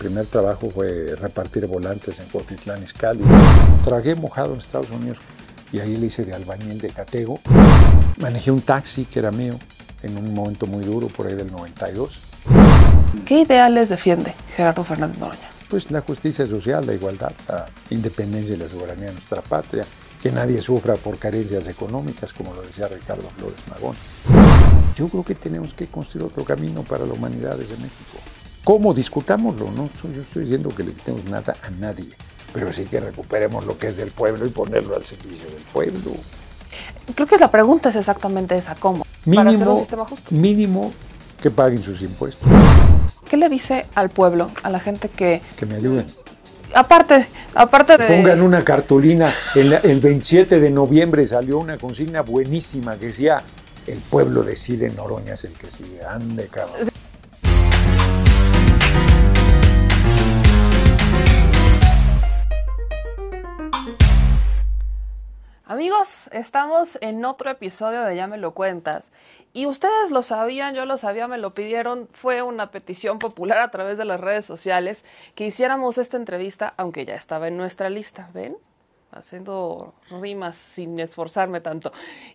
primer trabajo fue repartir volantes en Cuautitlán Izcalli. Tragué mojado en Estados Unidos y ahí le hice de albañil de catego. Manejé un taxi que era mío en un momento muy duro, por ahí del 92. ¿Qué ideales defiende Gerardo Fernández Noroña? Pues la justicia social, la igualdad, la independencia y la soberanía de nuestra patria, que nadie sufra por carencias económicas, como lo decía Ricardo Flores Magón. Yo creo que tenemos que construir otro camino para la humanidad desde México. ¿Cómo? Discutámoslo, no yo estoy diciendo que le quitemos nada a nadie, pero sí que recuperemos lo que es del pueblo y ponerlo al servicio del pueblo. Creo que la pregunta es exactamente esa, ¿cómo? Mínimo, para hacer un sistema justo. Mínimo que paguen sus impuestos. ¿Qué le dice al pueblo, a la gente que... Que me ayuden. Aparte, aparte de... Pongan una cartulina. El, el 27 de noviembre salió una consigna buenísima que decía, el pueblo decide, Noroña es el que sigue. Ande, cabrón. Amigos, estamos en otro episodio de Ya me lo cuentas. Y ustedes lo sabían, yo lo sabía, me lo pidieron. Fue una petición popular a través de las redes sociales que hiciéramos esta entrevista, aunque ya estaba en nuestra lista. ¿Ven? Haciendo rimas sin esforzarme tanto.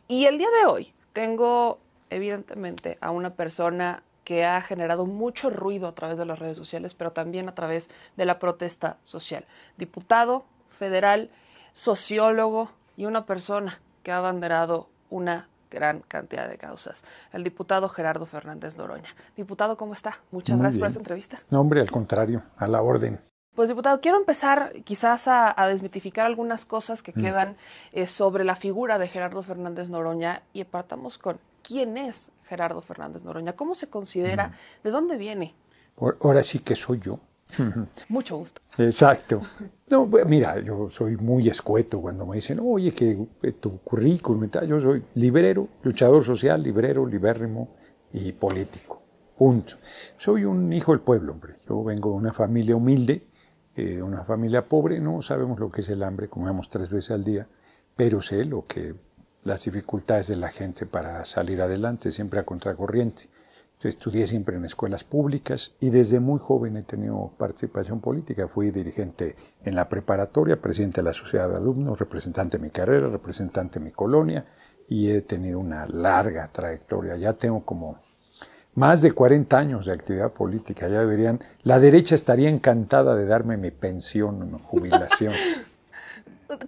Y el día de hoy tengo, evidentemente, a una persona que ha generado mucho ruido a través de las redes sociales, pero también a través de la protesta social. Diputado federal, sociólogo, y una persona que ha abanderado una gran cantidad de causas, el diputado Gerardo Fernández Noroña. Diputado, ¿cómo está? Muchas Muy gracias bien. por esta entrevista. No, hombre, al contrario, a la orden. Pues diputado, quiero empezar quizás a, a desmitificar algunas cosas que quedan eh, sobre la figura de Gerardo Fernández Noroña y partamos con quién es Gerardo Fernández Noroña, cómo se considera, de dónde viene. Por- Ahora sí que soy yo. Mucho gusto. Exacto. No, mira, yo soy muy escueto cuando me dicen, oye, que tu currículum y tal. Yo soy librero, luchador social, librero, libérrimo y político. Punto. Soy un hijo del pueblo, hombre. Yo vengo de una familia humilde, eh, una familia pobre. No sabemos lo que es el hambre, comemos tres veces al día, pero sé lo que las dificultades de la gente para salir adelante, siempre a contracorriente. Yo estudié siempre en escuelas públicas y desde muy joven he tenido participación política. Fui dirigente en la preparatoria, presidente de la sociedad de alumnos, representante de mi carrera, representante de mi colonia y he tenido una larga trayectoria. Ya tengo como más de 40 años de actividad política. Ya deberían, la derecha estaría encantada de darme mi pensión o jubilación.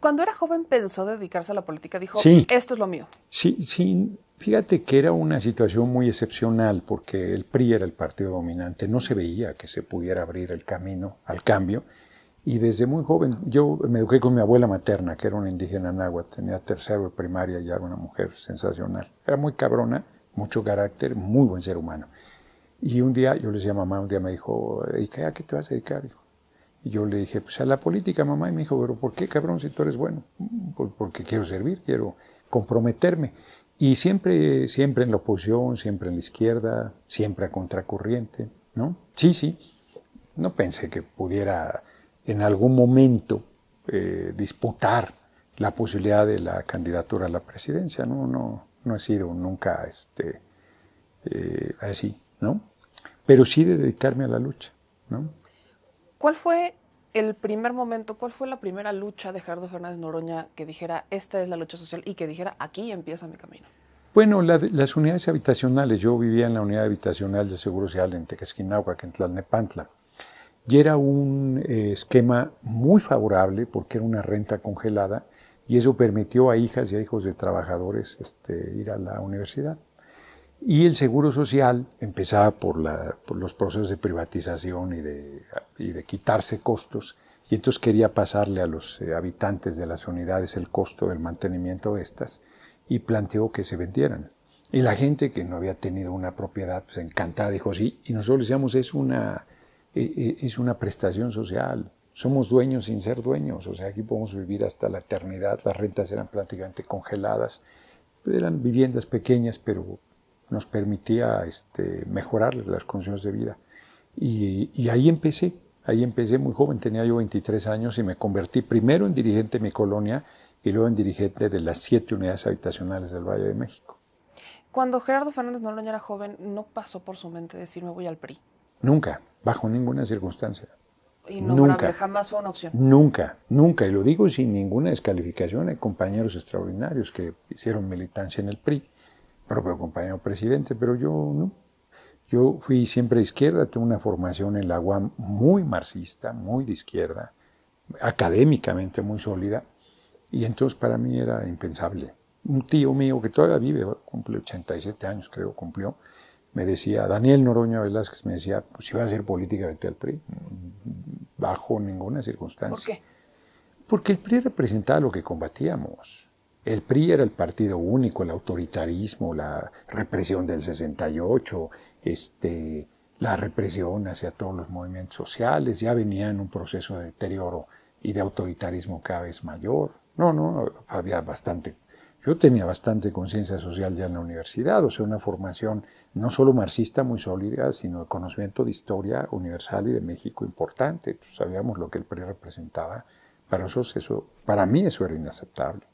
Cuando era joven pensó dedicarse a la política, dijo, Sí. esto es lo mío. Sí, sí, fíjate que era una situación muy excepcional porque el PRI era el partido dominante, no se veía que se pudiera abrir el camino al cambio y desde muy joven yo me eduqué con mi abuela materna, que era una indígena náhuatl, tenía tercero de primaria y era una mujer sensacional. Era muy cabrona, mucho carácter, muy buen ser humano. Y un día, yo le decía a mamá, un día me dijo, ¿y qué, a qué te vas a dedicar, hijo? Y yo le dije, pues a la política, mamá. Y me dijo, pero ¿por qué, cabrón, si tú eres bueno? "Por- Porque quiero servir, quiero comprometerme. Y siempre, siempre en la oposición, siempre en la izquierda, siempre a contracorriente, ¿no? Sí, sí. No pensé que pudiera en algún momento eh, disputar la posibilidad de la candidatura a la presidencia, ¿no? No, no he sido nunca este, eh, así, ¿no? Pero sí de dedicarme a la lucha, ¿no? ¿Cuál fue el primer momento, cuál fue la primera lucha de Gerardo Fernández Noroña que dijera, esta es la lucha social y que dijera, aquí empieza mi camino? Bueno, la- las unidades habitacionales, yo vivía en la unidad habitacional de Seguro Social en Tequesquinahuac, en Tlalnepantla, y era un eh, esquema muy favorable porque era una renta congelada y eso permitió a hijas y a hijos de trabajadores este, ir a la universidad. Y el seguro social empezaba por, la- por los procesos de privatización y de, y de quitarse costos, y entonces quería pasarle a los eh, habitantes de las unidades el costo del mantenimiento de estas, y planteó que se vendieran. Y la gente que no había tenido una propiedad, pues encantada, dijo sí, y nosotros decíamos, es una, eh, eh, es una prestación social, somos dueños sin ser dueños, o sea, aquí podemos vivir hasta la eternidad, las rentas eran prácticamente congeladas, eran viviendas pequeñas, pero nos permitía este, mejorar las condiciones de vida. Y, y ahí empecé, ahí empecé muy joven, tenía yo 23 años y me convertí primero en dirigente de mi colonia y luego en dirigente de las siete unidades habitacionales del Valle de México. Cuando Gerardo Fernández Noroña era joven, no pasó por su mente decir, me voy al PRI. Nunca, bajo ninguna circunstancia. innombrable, jamás fue una opción. Nunca, nunca, y lo digo sin ninguna descalificación. Hay compañeros extraordinarios que hicieron militancia en el PRI, propio compañero presidente, pero yo no. Yo fui siempre de izquierda, tengo una formación en la UAM muy marxista, muy de izquierda, académicamente muy sólida, y entonces para mí era impensable. Un tío mío que todavía vive, cumple 87 años creo, cumplió, me decía, Daniel Noroña Velázquez me decía, pues si vas a hacer política, vete al PRI, bajo ninguna circunstancia. ¿Por qué? Porque el PRI representaba lo que combatíamos. El PRI era el partido único, el autoritarismo, la represión del 68, este, la represión hacia todos los movimientos sociales, ya venía en un proceso de deterioro y de autoritarismo cada vez mayor. No, no, había bastante. Yo tenía bastante conciencia social ya en la universidad, o sea, una formación no solo marxista muy sólida, sino de conocimiento de historia universal y de México importante. Sabíamos lo que el PRI representaba. Para, nosotros eso, para mí eso era inaceptable.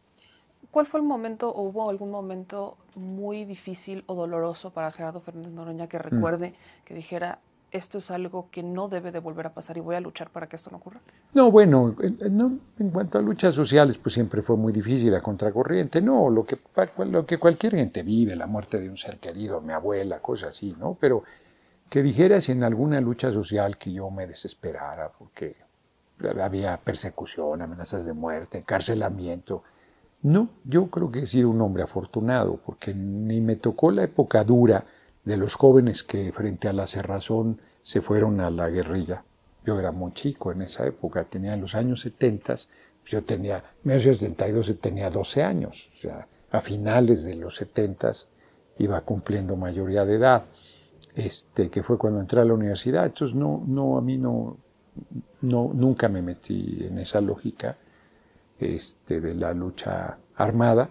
¿Cuál fue el momento o hubo algún momento muy difícil o doloroso para Gerardo Fernández Noroña que recuerde, que dijera, esto es algo que no debe de volver a pasar y voy a luchar para que esto no ocurra? No, bueno, en, en cuanto a luchas sociales, pues siempre fue muy difícil, a contracorriente. No, lo que, lo que cualquier gente vive, la muerte de un ser querido, mi abuela, cosas así, ¿no? Pero que dijera si en alguna lucha social que yo me desesperara porque había persecución, amenazas de muerte, encarcelamiento, no, yo creo que he sido un hombre afortunado, porque ni me tocó la época dura de los jóvenes que frente a la cerrazón se fueron a la guerrilla. Yo era muy chico en esa época, tenía los años 70, pues yo tenía, en 1972 tenía 12 años, o sea, a finales de los 70 iba cumpliendo mayoría de edad, este, que fue cuando entré a la universidad. Entonces, no, no, a mí no, no, nunca me metí en esa lógica este, de la lucha armada.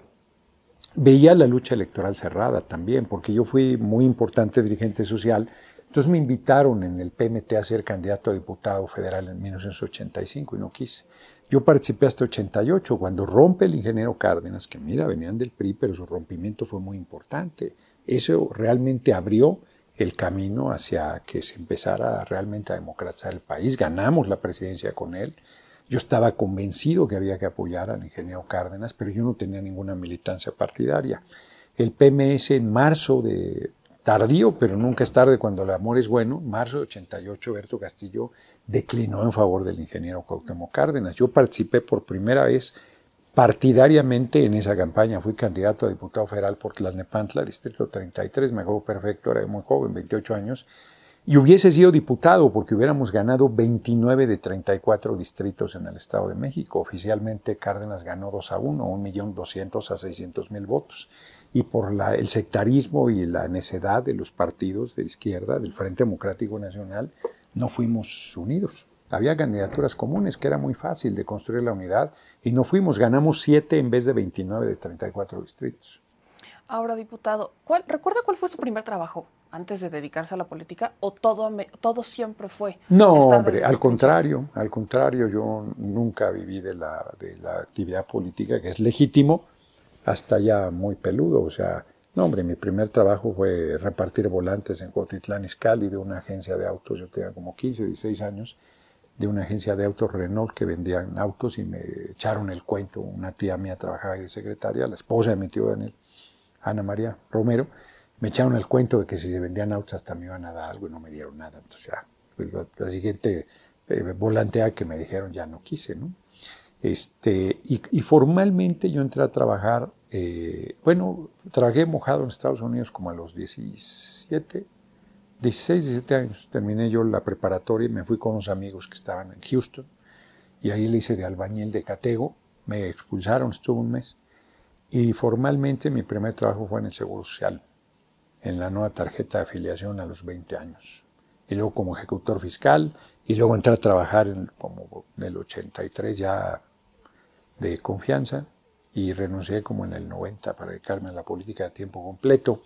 Veía la lucha electoral cerrada también, porque yo fui muy importante dirigente social. Entonces me invitaron en el PMT a ser candidato a diputado federal en 1985 y no quise. Yo participé hasta 88, cuando rompe el ingeniero Cárdenas, que mira, venían del PRI, pero su rompimiento fue muy importante. Eso realmente abrió el camino hacia que se empezara realmente a democratizar el país. Ganamos la presidencia con él. Yo estaba convencido que había que apoyar al ingeniero Cárdenas, pero yo no tenía ninguna militancia partidaria. El PMS en marzo de tardío, pero nunca es tarde cuando el amor es bueno, marzo de 88, Berto Castillo declinó en favor del ingeniero Cuauhtémoc Cárdenas. Yo participé por primera vez partidariamente en esa campaña. Fui candidato a diputado federal por Tlalnepantla, distrito 33, me acuerdo perfecto, era muy joven, 28 años, y hubiese sido diputado porque hubiéramos ganado 29 de 34 distritos en el Estado de México. Oficialmente Cárdenas ganó 2 a 1, 1.200.000 a 600.000 votos. Y por el sectarismo y la necedad de los partidos de izquierda, del Frente Democrático Nacional, no fuimos unidos. Había candidaturas comunes que era muy fácil de construir la unidad y no fuimos, ganamos 7 en vez de 29 de 34 distritos. Ahora, diputado, ¿cuál, ¿recuerda cuál fue su primer trabajo? Antes de dedicarse a la política o todo, todo siempre fue? No, hombre, al contrario, al contrario, yo nunca viví de la, de la actividad política, que es legítimo, hasta ya muy peludo, o sea, no, hombre, mi primer trabajo fue repartir volantes en Cotitlán Izcalli de una agencia de autos, yo tenía como 15, 16 años, de una agencia de autos Renault que vendían autos y me echaron el cuento, una tía mía trabajaba ahí de secretaria, la esposa de mi tío Daniel, Ana María Romero, me echaron el cuento de que si se vendían autos hasta me iban a dar algo y no me dieron nada. Entonces pues, la, siguiente eh, volantea que me dijeron ya no quise, ¿no? Este, y, formalmente yo entré a trabajar, eh, bueno, trabajé mojado en Estados Unidos como a los 17, 16, 17 años. Terminé yo la preparatoria y me fui con unos amigos que estaban en Houston y ahí le hice de albañil de catego. Me expulsaron, estuve un mes. Y formalmente mi primer trabajo fue en el Seguro Social en la nueva tarjeta de afiliación a los 20 años. Y luego como ejecutor fiscal, y luego entré a trabajar en, como del 83 ya de confianza, y renuncié como en el 90 para dedicarme a la política de tiempo completo.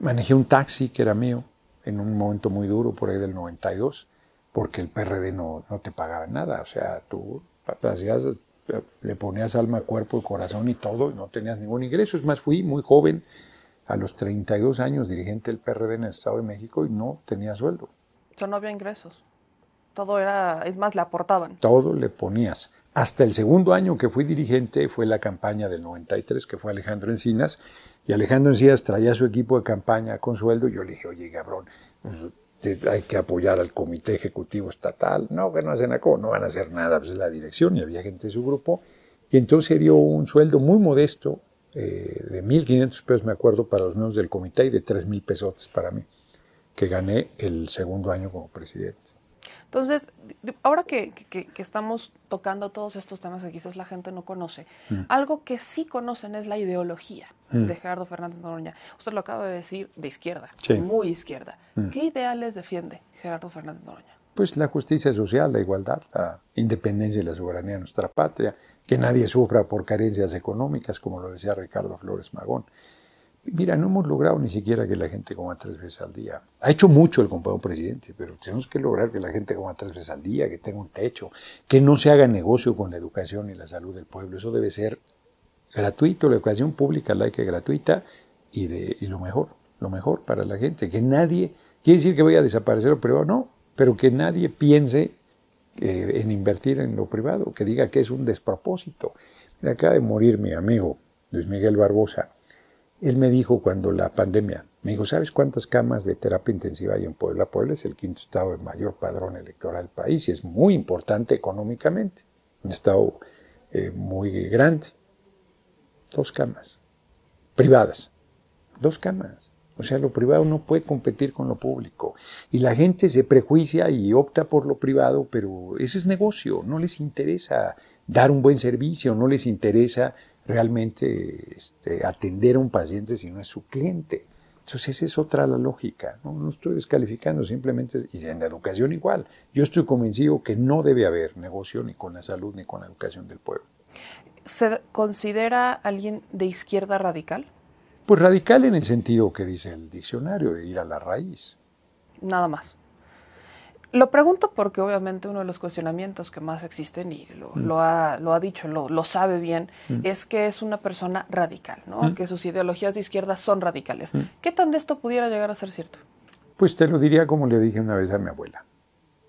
manejé un taxi que era mío en un momento muy duro, por ahí del 92, porque el PRD no, no te pagaba nada. O sea, tú hacías, le ponías alma, cuerpo y corazón y todo, y no tenías ningún ingreso. Es más, fui muy joven, a los 32 años dirigente del PRD en el Estado de México y no tenía sueldo. O no había ingresos. Todo era, es más, le aportaban. Todo le ponías. Hasta el segundo año que fui dirigente fue la campaña del 93, que fue Alejandro Encinas, y Alejandro Encinas traía su equipo de campaña con sueldo, y yo le dije, oye, cabrón, pues, hay que apoyar al comité ejecutivo estatal. No, que no hacen nada, no van a hacer nada, pues es la dirección, y había gente de su grupo, y entonces se dio un sueldo muy modesto, eh, de 1.500 pesos, me acuerdo, para los miembros del comité, y de 3.000 pesos para mí, que gané el segundo año como presidente. Entonces, ahora que, estamos tocando todos estos temas que quizás la gente no conoce, mm. algo que sí conocen es la ideología mm. de Gerardo Fernández Noroña. Usted lo acaba de decir de izquierda, muy izquierda. Mm. ¿Qué ideales defiende Gerardo Fernández Noroña? Pues la justicia social, la igualdad, la independencia y la soberanía de nuestra patria, que nadie sufra por carencias económicas, como lo decía Ricardo Flores Magón. Mira, no hemos logrado ni siquiera que la gente coma tres veces al día. Ha hecho mucho el compañero presidente, pero tenemos que lograr que la gente coma tres veces al día, que tenga un techo, que no se haga negocio con la educación y la salud del pueblo. Eso debe ser gratuito, la educación pública, laica y gratuita, y, de, y lo mejor, lo mejor para la gente. Que nadie, quiere decir que vaya a desaparecer lo privado, no, pero que nadie piense en invertir en lo privado, que diga que es un despropósito. Me acaba de morir mi amigo Luis Miguel Barbosa él me dijo cuando la pandemia, me dijo, ¿sabes cuántas camas de terapia intensiva hay en Puebla? Puebla es el quinto estado de mayor padrón electoral del país y es muy importante económicamente. Un estado eh, muy grande. Dos camas. Privadas. Dos camas. O sea, lo privado no puede competir con lo público. Y la gente se prejuicia y opta por lo privado, pero eso es negocio. No les interesa dar un buen servicio, no les interesa realmente este, atender a un paciente si no es su cliente. Entonces esa es otra la lógica. ¿no? no estoy descalificando, simplemente, y en la educación igual. Yo estoy convencido que no debe haber negocio ni con la salud ni con la educación del pueblo. ¿Se considera alguien de izquierda radical? Pues radical en el sentido que dice el diccionario, de ir a la raíz. Nada más. Lo pregunto porque obviamente uno de los cuestionamientos que más existen, y lo, mm. ha, lo ha, dicho, lo, lo sabe bien, mm. es que es una persona radical, ¿no? Mm. que sus ideologías de izquierda son radicales. ¿Qué tan de esto pudiera llegar a ser cierto? Pues te lo diría como le dije una vez a mi abuela.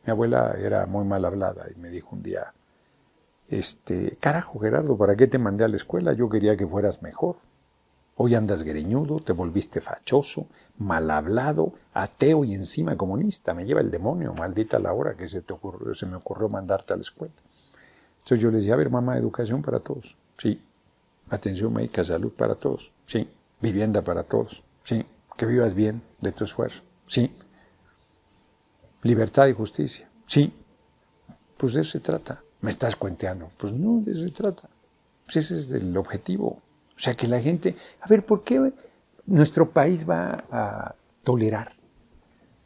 Mi abuela era muy mal hablada y me dijo un día, este, carajo Gerardo, ¿para qué te mandé a la escuela? Yo quería que fueras mejor. Hoy andas greñudo, te volviste fachoso, mal hablado, ateo y encima comunista. Me lleva el demonio, maldita la hora que se, te ocurrió, se me ocurrió mandarte a la escuela. Entonces yo les decía, a ver, mamá, educación para todos. Sí. Atención médica, salud para todos. Sí. Vivienda para todos. Sí. Que vivas bien de tu esfuerzo. Sí. Libertad y justicia. Sí. Pues de eso se trata. Me estás cuenteando. Pues no, de eso se trata. Pues ese es el objetivo. O sea, que la gente, a ver, ¿por qué nuestro país va a tolerar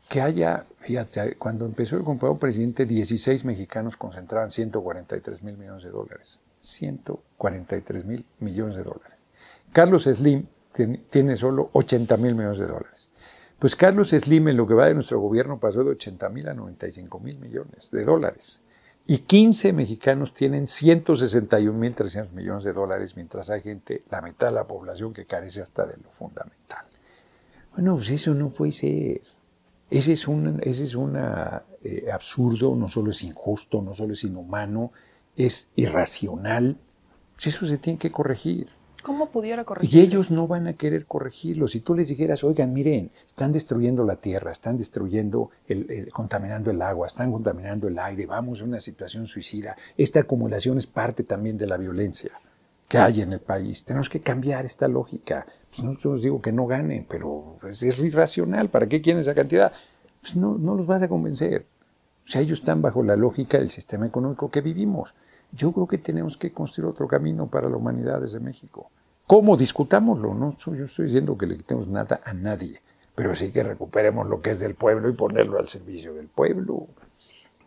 que haya, fíjate, cuando empezó el compañero presidente, 16 mexicanos concentraban 143 mil millones de dólares. 143 mil millones de dólares. Carlos Slim tiene solo 80 mil millones de dólares. Pues Carlos Slim en lo que va de nuestro gobierno pasó de 80 mil a 95 mil millones de dólares y 15 mexicanos tienen 161.300 millones de dólares, mientras hay gente, la mitad de la población, que carece hasta de lo fundamental. Bueno, pues eso no puede ser. Ese es un ese es una, eh, absurdo, no solo es injusto, no solo es inhumano, es irracional. Pues eso se tiene que corregir. ¿Cómo pudiera corregirlo? Y ellos no van a querer corregirlo. Si tú les dijeras, oigan, miren, están destruyendo la tierra, están destruyendo, el, contaminando el agua, están contaminando el aire, vamos a una situación suicida. Esta acumulación es parte también de la violencia que hay en el país. Tenemos que cambiar esta lógica. Pues no os digo que no ganen, pero pues, es irracional. ¿Para qué quieren esa cantidad? Pues no, no los vas a convencer. O sea, ellos están bajo la lógica del sistema económico que vivimos. Yo creo que tenemos que construir otro camino para la humanidad desde México. ¿Cómo? Discutámoslo. No yo estoy diciendo que le quitemos nada a nadie, pero sí que recuperemos lo que es del pueblo y ponerlo al servicio del pueblo.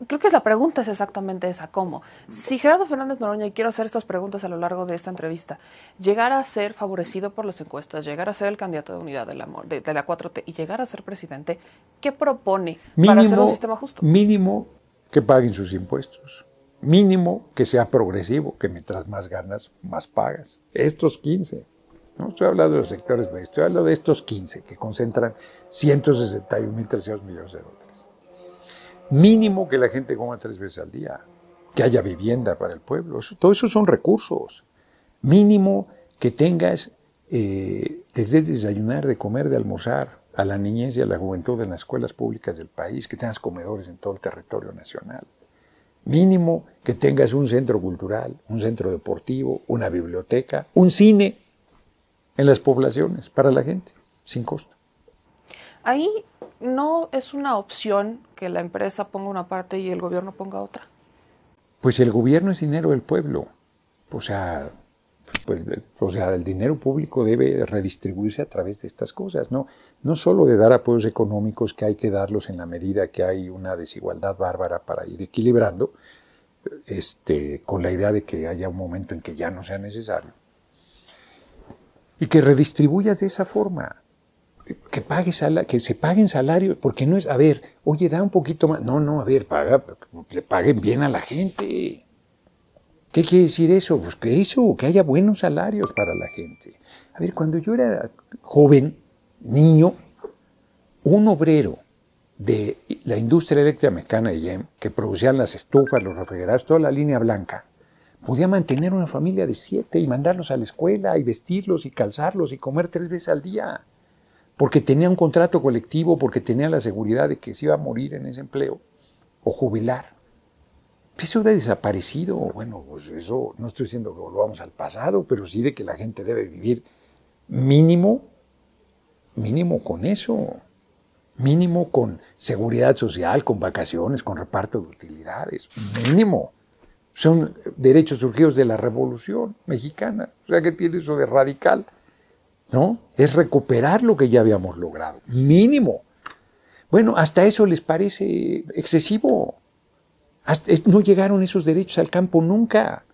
Creo que la pregunta es exactamente esa, ¿cómo? Si Gerardo Fernández Noroña, y quiero hacer estas preguntas a lo largo de esta entrevista, llegara a ser favorecido por las encuestas, llegara a ser el candidato de unidad de la, de, la 4T y llegara a ser presidente, ¿qué propone para hacer un sistema justo? Mínimo que paguen sus impuestos mínimo que sea progresivo, que mientras más ganas, más pagas. Estos 15. No estoy hablando de los sectores estoy hablando de estos 15 que concentran 161.300 millones de dólares. Mínimo que la gente coma tres veces al día, que haya vivienda para el pueblo. todo eso son recursos. Mínimo que tengas eh, desde desayunar, de comer, de almorzar a la niñez y a la juventud en las escuelas públicas del país, que tengas comedores en todo el territorio nacional. Mínimo que tengas un centro cultural, un centro deportivo, una biblioteca, un cine en las poblaciones para la gente, sin costo. Ahí no es una opción que la empresa ponga una parte y el gobierno ponga otra. Pues el gobierno es dinero del pueblo. O sea, pues, o sea, el dinero público debe redistribuirse a través de estas cosas, ¿no? No solo de dar apoyos económicos que hay que darlos en la medida que hay una desigualdad bárbara para ir equilibrando, este, con la idea de que haya un momento en que ya no sea necesario. Y que redistribuyas de esa forma. Que, pague que se paguen salarios, porque no es, a ver, oye, da un poquito más. No, no, a ver, paga, le paguen bien a la gente. ¿Qué quiere decir eso? Pues que eso, que haya buenos salarios para la gente. A ver, cuando yo era joven, niño, un obrero de la industria eléctrica mexicana de YEM, que producían las estufas, los refrigerados, toda la línea blanca, podía mantener una familia de siete y mandarlos a la escuela y vestirlos y calzarlos y comer tres veces al día, porque tenía un contrato colectivo, porque tenía la seguridad de que se iba a morir en ese empleo o jubilar. Eso ha desaparecido. Bueno, pues eso no estoy diciendo que volvamos al pasado, pero sí de que la gente debe vivir mínimo, mínimo con eso. Mínimo con seguridad social, con vacaciones, con reparto de utilidades. Mínimo. Son derechos surgidos de la revolución mexicana. O sea, ¿qué tiene eso de radical? ¿No? Es recuperar lo que ya habíamos logrado. Mínimo. Bueno, hasta eso les parece excesivo no llegaron esos derechos al campo nunca.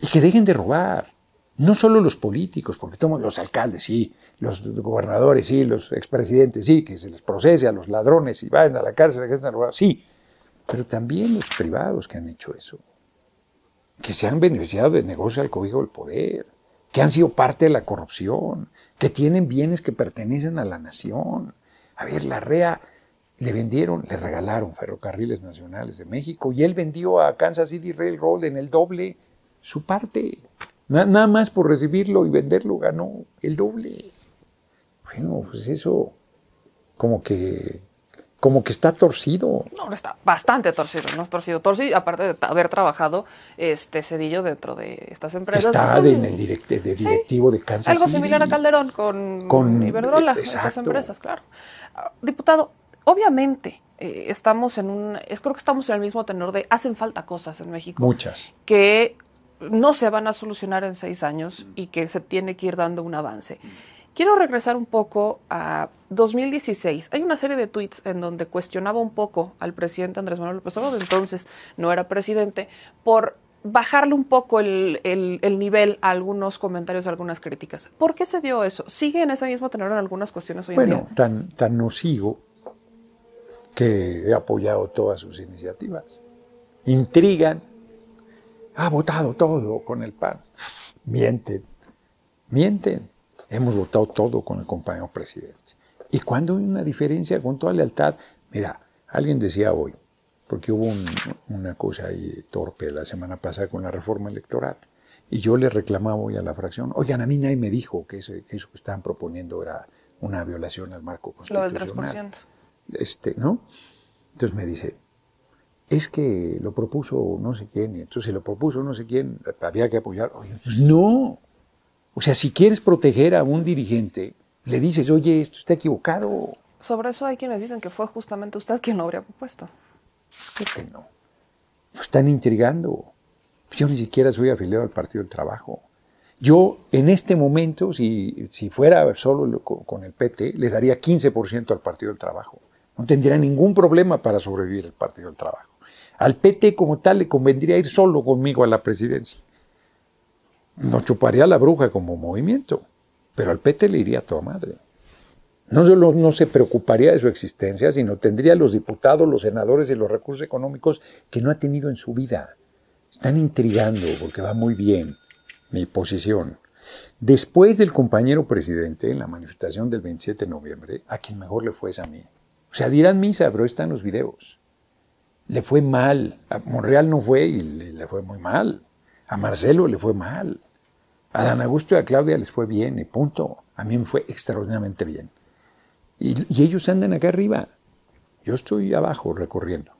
Y que dejen de robar. No solo los políticos, porque toman los alcaldes, sí, los gobernadores, sí, los expresidentes, sí, que se les procese a los ladrones y vayan a la cárcel, que están robados, sí. Pero también los privados que han hecho eso, que se han beneficiado del negocio al cobijo del poder, que han sido parte de la corrupción, que tienen bienes que pertenecen a la nación. A ver, la REA le vendieron, le regalaron ferrocarriles nacionales de México y él vendió a Kansas City Railroad en el doble su parte. nada más por recibirlo y venderlo ganó el doble. Bueno, pues eso como que como que está torcido. No, está bastante torcido, no es torcido. Torcido, aparte de haber trabajado este Cedillo dentro de estas empresas. Está en el directivo de Kansas Algo similar a Calderón con, con Iberdrola, estas empresas, claro. Ah, diputado, obviamente eh, estamos en un, es, creo que estamos en el mismo tenor de hacen falta cosas en México. Muchas. Que no se van a solucionar en seis años y que se tiene que ir dando un avance. Quiero regresar un poco a 2016. Hay una serie de tweets en donde cuestionaba un poco al presidente Andrés Manuel López Obrador, entonces no era presidente, por bajarle un poco el, nivel a algunos comentarios, a algunas críticas. ¿Por qué se dio eso? ¿Sigue en ese mismo tenor en algunas cuestiones hoy en día? Bueno, tan, tan nocivo que he apoyado todas sus iniciativas. Intrigan, ha votado todo con el PAN. Mienten, mienten. Hemos votado todo con el compañero presidente. Y cuando hay una diferencia con toda lealtad, mira, alguien decía hoy, porque hubo una cosa ahí torpe la semana pasada con la reforma electoral, y yo le reclamaba hoy a la fracción, oigan, a mí nadie me dijo que, eso que estaban proponiendo era una violación al marco constitucional. Lo del 3% este, ¿no? Entonces me dice, es que lo propuso no sé quién, y entonces lo propuso no sé quién, había que apoyar. pues no. O sea, si quieres proteger a un dirigente, le dices, oye, esto está equivocado. Sobre eso hay quienes dicen que fue justamente usted quien lo habría propuesto. Es que no. Lo están intrigando. Yo ni siquiera soy afiliado al Partido del Trabajo. Yo, en este momento, si, si fuera solo con el PT, le daría 15% al Partido del Trabajo. No tendría ningún problema para sobrevivir el Partido del Trabajo. Al PT como tal le convendría ir solo conmigo a la presidencia. No chuparía la bruja como movimiento, pero al PT le iría a toda madre. No solo no se preocuparía de su existencia, sino tendría los diputados, los senadores y los recursos económicos que no ha tenido en su vida. Están intrigando porque va muy bien mi posición. Después del compañero presidente, en la manifestación del 27 de noviembre, a quien mejor le fue es a mí. O sea, dirán misa, pero están los videos. le fue mal. A Monreal no fue y le, fue muy mal. A Marcelo le fue mal. A Dan Augusto y a Claudia les fue bien y punto. A mí me fue extraordinariamente bien. Y, y ellos andan acá arriba. Yo estoy abajo recorriendo,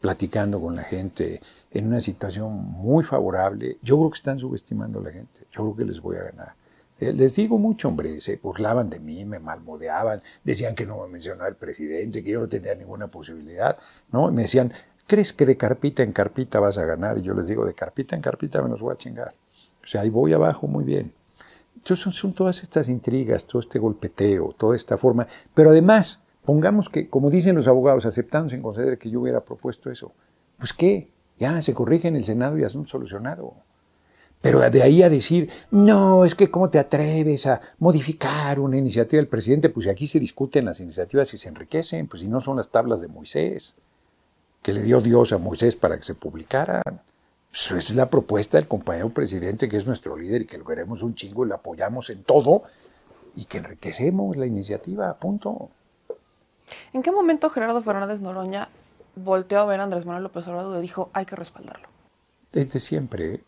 platicando con la gente en una situación muy favorable. Yo creo que están subestimando a la gente. Yo creo que les voy a ganar. Eh, les digo mucho, hombre, se burlaban de mí, me malmodeaban, decían que no me mencionaba el presidente, que yo no tenía ninguna posibilidad, ¿no? me decían, ¿crees que de carpita en carpita vas a ganar? Y yo les digo, de carpita en carpita me los voy a chingar. O sea, ahí voy abajo muy bien. Entonces son, todas estas intrigas, todo este golpeteo, toda esta forma. Pero además, pongamos que, como dicen los abogados, aceptando sin conceder que yo hubiera propuesto eso, pues qué, ya se corrige en el Senado y asunto solucionado. Pero de ahí a decir, no, es que cómo te atreves a modificar una iniciativa del presidente, pues aquí se discuten las iniciativas y se enriquecen, pues si no son las tablas de Moisés, que le dio Dios a Moisés para que se publicaran. Pues es la propuesta del compañero presidente, que es nuestro líder y que lo queremos un chingo y lo apoyamos en todo y que enriquecemos la iniciativa, punto. ¿En qué momento Gerardo Fernández Noroña volteó a ver a Andrés Manuel López Obrador y dijo, hay que respaldarlo? Desde siempre, ¿eh?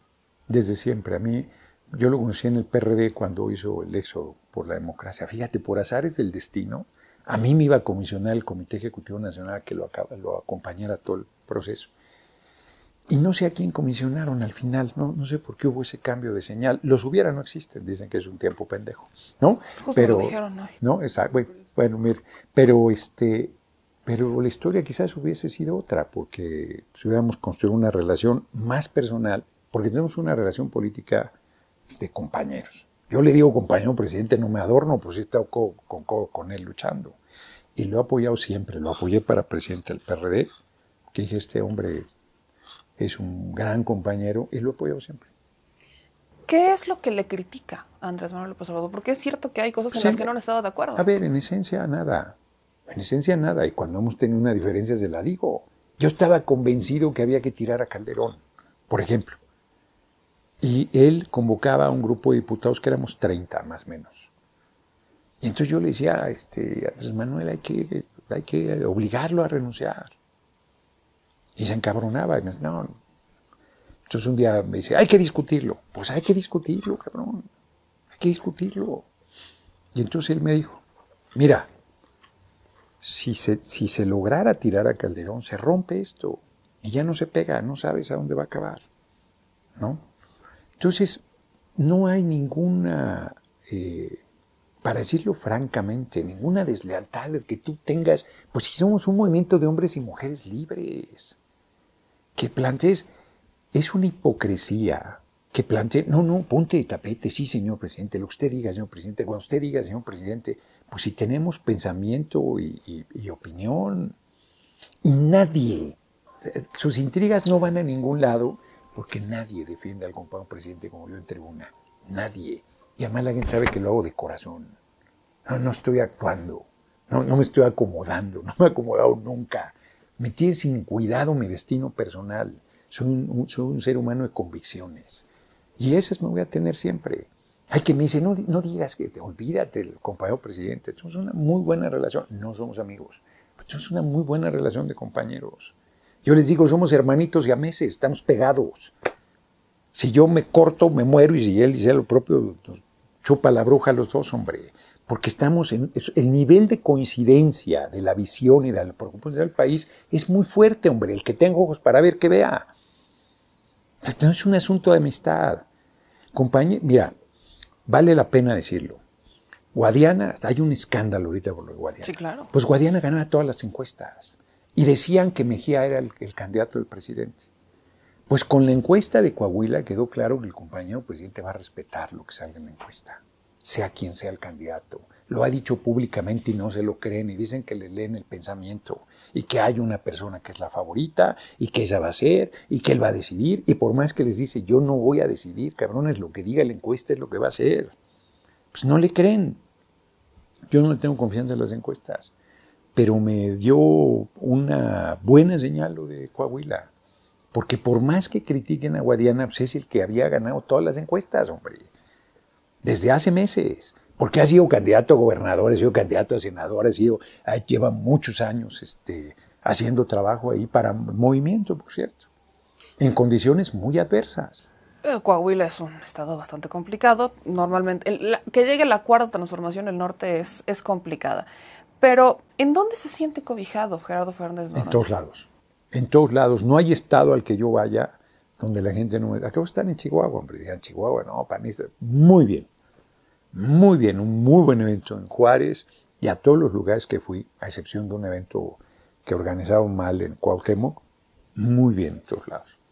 Desde siempre. A mí, yo lo conocí en el PRD cuando hizo el éxodo por la democracia. Fíjate, por azares del destino, a mí me iba a comisionar el Comité Ejecutivo Nacional que lo, lo acompañara todo el proceso. Y no sé a quién comisionaron al final, no, no sé por qué hubo ese cambio de señal. Los hubiera no existen, dicen que es un tiempo pendejo, ¿no? pero, No, exacto. Bueno, mire, pero este, pero la historia quizás hubiese sido otra, porque si hubiéramos construido una relación más personal, porque tenemos una relación política de compañeros. Yo le digo compañero presidente, no me adorno, pues he estado con, con, él luchando. Y lo he apoyado siempre, lo apoyé para presidente del PRD, que dije, este hombre es un gran compañero y lo he apoyado siempre. ¿Qué es lo que le critica a Andrés Manuel López Obrador? Porque es cierto que hay cosas en las que no han estado de acuerdo. A ver, en esencia nada. En esencia nada. Y cuando hemos tenido una diferencia se la digo. Yo estaba convencido que había que tirar a Calderón, por ejemplo. Y él convocaba a un grupo de diputados que éramos 30 más o menos. Y entonces yo le decía, este, Andrés Manuel, hay que, hay que obligarlo a renunciar. Y se encabronaba. Y me decía, no. Entonces un día me dice, hay que discutirlo. Pues hay que discutirlo, cabrón. Hay que discutirlo. Y entonces él me dijo, mira, si se, si se lograra tirar a Calderón, se rompe esto. Y ya no se pega, no sabes a dónde va a acabar. ¿No? Entonces, no hay ninguna, eh, para decirlo francamente, ninguna deslealtad que tú tengas, pues si somos un movimiento de hombres y mujeres libres, que plantees, es una hipocresía, que plantee, no, no, ponte de tapete, sí, señor presidente, lo que usted diga, señor presidente, cuando usted diga, señor presidente, pues si tenemos pensamiento y opinión, y nadie, sus intrigas no van a ningún lado, porque nadie defiende al compañero presidente como yo en tribuna. Nadie. Y además la gente sabe que lo hago de corazón. No, no estoy actuando. No, no me estoy acomodando. No me he acomodado nunca. Me tiene sin cuidado mi destino personal. Soy un, soy un ser humano de convicciones. Y esas me voy a tener siempre. Hay que me dice, no, no digas que te olvídate del compañero presidente. Somos una muy buena relación. No somos amigos. Pero somos una muy buena relación de compañeros. Yo les digo, somos hermanitos y a meses, estamos pegados. Si yo me corto, me muero, y si él dice lo propio, chupa la bruja los dos, hombre. Porque estamos en. El nivel de coincidencia de la visión y de la preocupación del país es muy fuerte, hombre. El que tenga ojos para ver, que vea. No es un asunto de amistad. Compañía, mira, vale la pena decirlo. Guadiana, hay un escándalo ahorita por lo de Guadiana. Sí, claro. Pues Guadiana ganaba todas las encuestas. Y decían que Mejía era el, candidato del presidente. Pues con la encuesta de Coahuila quedó claro que el compañero presidente va a respetar lo que salga en la encuesta, sea quien sea el candidato. Lo ha dicho públicamente y no se lo creen y dicen que le leen el pensamiento y que hay una persona que es la favorita y que ella va a ser y que él va a decidir y por más que les dice yo no voy a decidir, cabrones, lo que diga la encuesta es lo que va a ser. Pues no le creen. Yo no le tengo confianza en las encuestas pero me dio una buena señal lo de Coahuila. Porque por más que critiquen a Guadiana, pues es el que había ganado todas las encuestas, hombre. Desde hace meses. Porque ha sido candidato a gobernador, ha sido candidato a senador, ha lleva muchos años este, haciendo trabajo ahí para movimiento, por cierto, en condiciones muy adversas. Eh, Coahuila es un estado bastante complicado. Normalmente, que llegue la cuarta transformación el norte es, es complicada. Pero, ¿en dónde se siente cobijado Gerardo Fernández En todos lados. En todos lados. No hay estado al que yo vaya donde la gente no me... Acabo de estar en Chihuahua, hombre. En Chihuahua, no, panista. Muy bien. Muy bien. Un muy buen evento en Juárez y a todos los lugares que fui, a excepción de un evento que organizaron mal en Cuauhtémoc. Muy bien en todos lados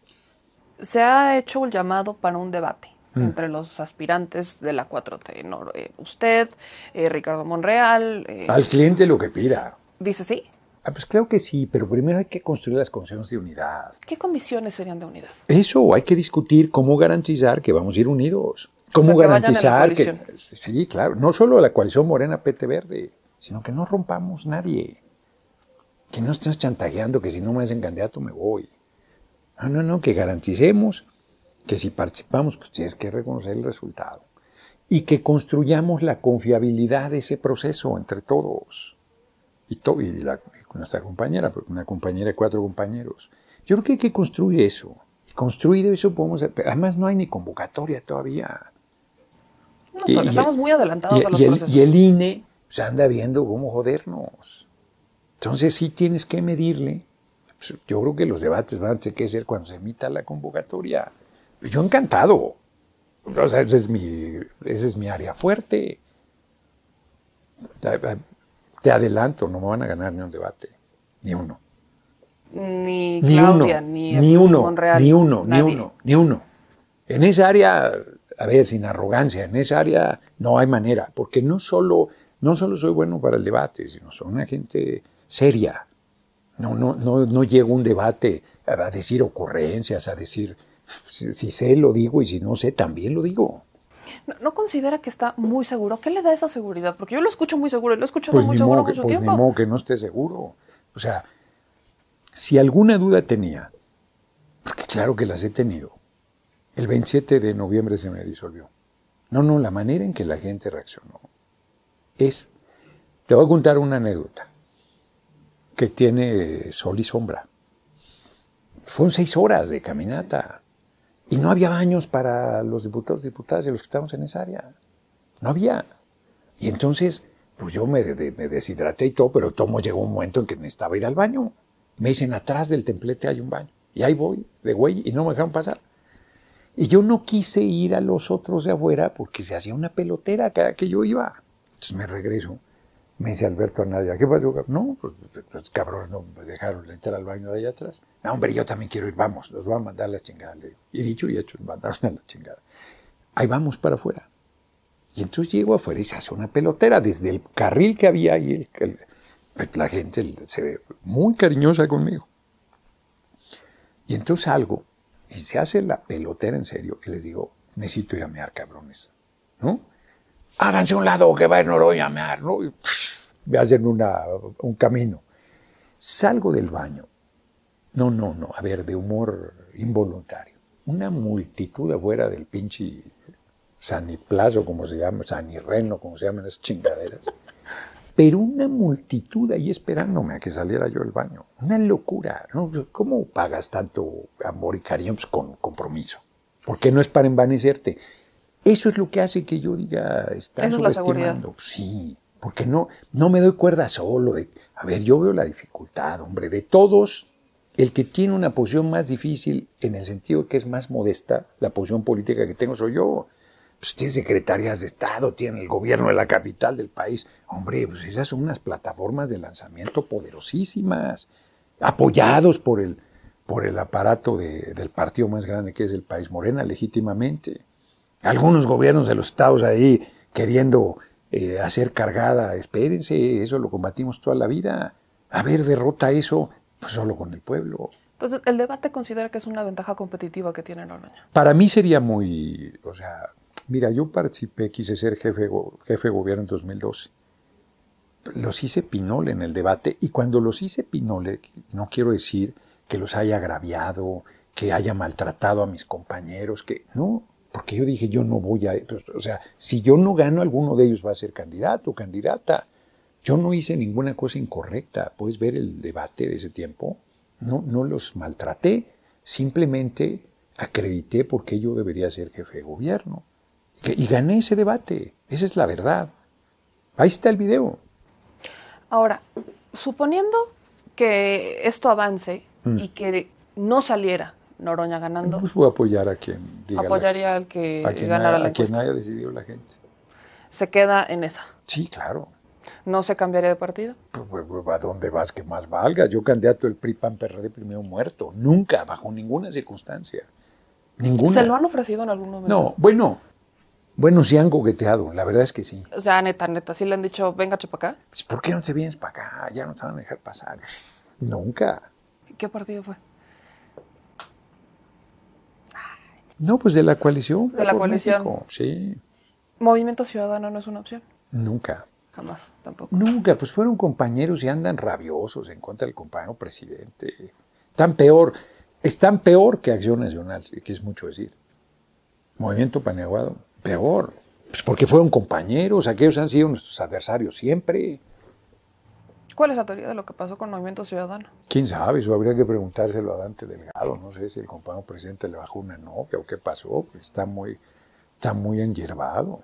se ha hecho un llamado para un debate mm. entre los aspirantes de la 4T. Eh, usted, eh, Ricardo Monreal. Eh, Al cliente lo que pida. Dice sí. Ah, pues creo que sí, pero primero hay que construir las condiciones de unidad. ¿Qué comisiones serían de unidad? Eso, hay que discutir cómo garantizar que vamos a ir unidos. ¿Cómo garantizar que, Sí, claro. No solo la coalición Morena PT Verde, sino que no rompamos nadie. Que no estés chantajeando que si no me hacen candidato me voy. No, no, no, que garanticemos que si participamos, pues tienes que reconocer el resultado. Y que construyamos la confiabilidad de ese proceso entre todos. Y, y, nuestra compañera, una compañera de cuatro compañeros. Yo creo que hay que construir eso. Y construir eso podemos... Además no hay ni convocatoria todavía. No, estamos muy adelantados a los y el, y el INE se anda viendo cómo jodernos. Entonces sí tienes que medirle pues, yo creo que los debates van a tener que ser cuando se emita la convocatoria. Yo encantado. O sea, ese es mi, ese es mi área fuerte. Te adelanto, no me van a ganar ni un debate, ni uno. Ni Claudia, ni, ni, uno, Monreal, ni uno, ni uno, ni uno. En esa área, a ver, sin arrogancia, en esa área no hay manera, porque no solo, no solo soy bueno para el debate, sino soy una gente seria. No, no, no, no llego a un debate a decir ocurrencias, a decir si, sé lo digo y si no sé también lo digo. ¿No, considera que está muy seguro? ¿Qué le da esa seguridad? Porque yo lo escucho muy seguro y lo he escuchado pues muy seguro mucho pues tiempo. Ni modo que no esté seguro. O sea, si alguna duda tenía, porque claro que las he tenido, el 27 de noviembre se me disolvió. No, no, la manera en que la gente reaccionó es, te voy a contar una anécdota que tiene sol y sombra. Fueron seis horas de caminata y no había baños para los diputados y diputadas de los que estamos en esa área. No había. Y entonces, pues yo me, deshidraté y todo, pero tomo llegó un momento en que necesitaba ir al baño. Me dicen, atrás del templete hay un baño. Y ahí voy, de güey, y no me dejaron pasar. Y yo no quise ir a los otros de afuera porque se hacía una pelotera cada que yo iba. Entonces me regreso me dice Alberto Nadia, ¿qué pasó? No, pues los pues, cabrones no me dejaron entrar al baño de allá atrás. No, hombre, yo también quiero ir, vamos, los voy a mandar la chingada. Le digo. Y dicho y hecho, mandaron a la chingada. Ahí vamos para afuera. Y entonces llego afuera y se hace una pelotera desde el carril que había ahí. Pues, la gente se ve muy cariñosa conmigo. Y entonces salgo y se hace la pelotera en serio y les digo, necesito ir a mear, cabrones. ¿No? Háganse un lado que va a Noroña a mear, ¿no? me hacen una, un camino. Salgo del baño. No, no, no, a ver, de humor involuntario. Una multitud afuera del pinche Saniplazo, como se llama, Sanirreno, como se llaman esas chingaderas. Pero una multitud ahí esperándome a que saliera yo del baño. Una locura. ¿no? ¿Cómo pagas tanto amor y cariño pues con compromiso? Porque no es para envanecerte. Eso es lo que hace que yo diga, está subestimando. sí, porque no, no me doy cuerda solo. De, a ver, yo veo la dificultad, hombre, de todos, el que tiene una posición más difícil en el sentido que es más modesta, la posición política que tengo soy yo. Pues tiene secretarias de Estado, tiene el gobierno de la capital del país. Hombre, pues esas son unas plataformas de lanzamiento poderosísimas, apoyados por el, por el aparato del partido más grande que es el país, Morena, legítimamente. Algunos gobiernos de los estados ahí queriendo eh, hacer cargada, espérense, eso lo combatimos toda la vida. A ver, derrota eso, pues solo con el pueblo. Entonces, ¿el debate considera que es una ventaja competitiva que tiene Noroña? Para mí sería muy, o sea, mira, yo participé, quise ser jefe, jefe de gobierno en 2012. Los hice pinole en el debate y cuando los hice pinole, no quiero decir que los haya agraviado, que haya maltratado a mis compañeros, que no, porque yo dije, yo no voy a, pues, o sea, si yo no gano, alguno de ellos va a ser candidato o candidata. Yo no hice ninguna cosa incorrecta. Puedes ver el debate de ese tiempo. No, no los maltraté. Simplemente acredité por qué yo debería ser jefe de gobierno. Y gané ese debate. Esa es la verdad. Ahí está el video. Ahora, suponiendo que esto avance Mm. y que no saliera Noroña ganando, Pues voy a apoyar a quien diga la- apoyaría al que a quien, ganara haya, la a quien haya decidido la gente. Se queda en esa. Sí, claro. No se cambiaría de partido. Pues, pues, pues, ¿A dónde vas que más valga? Yo candidato del PRI PAN PRD primero muerto. Nunca, bajo ninguna circunstancia. Ninguna. ¿Se lo han ofrecido en algún momento? No, bueno. Bueno, sí han coqueteado, la verdad es que sí. O sea, neta, neta, sí le han dicho, venga, para acá. Pues, ¿Por qué no te vienes para acá? Ya no te van a dejar pasar. Nunca. ¿Qué partido fue? No, pues de la coalición. De la coalición. México, Sí, Movimiento Ciudadano no es una opción. nunca. Jamás, tampoco. Nunca, pues fueron compañeros y andan rabiosos en contra del compañero presidente. Tan peor, están peor que Acción Nacional, que es mucho decir. Movimiento Paneaguado, peor. Pues porque fueron compañeros, aquellos han sido nuestros adversarios siempre. ¿Cuál es la teoría de lo que pasó con Movimiento Ciudadano? ¿Quién sabe? Eso habría que preguntárselo a Dante Delgado. No sé si el compañero presidente le bajó una novia o qué pasó. Está muy, está muy enyerbado.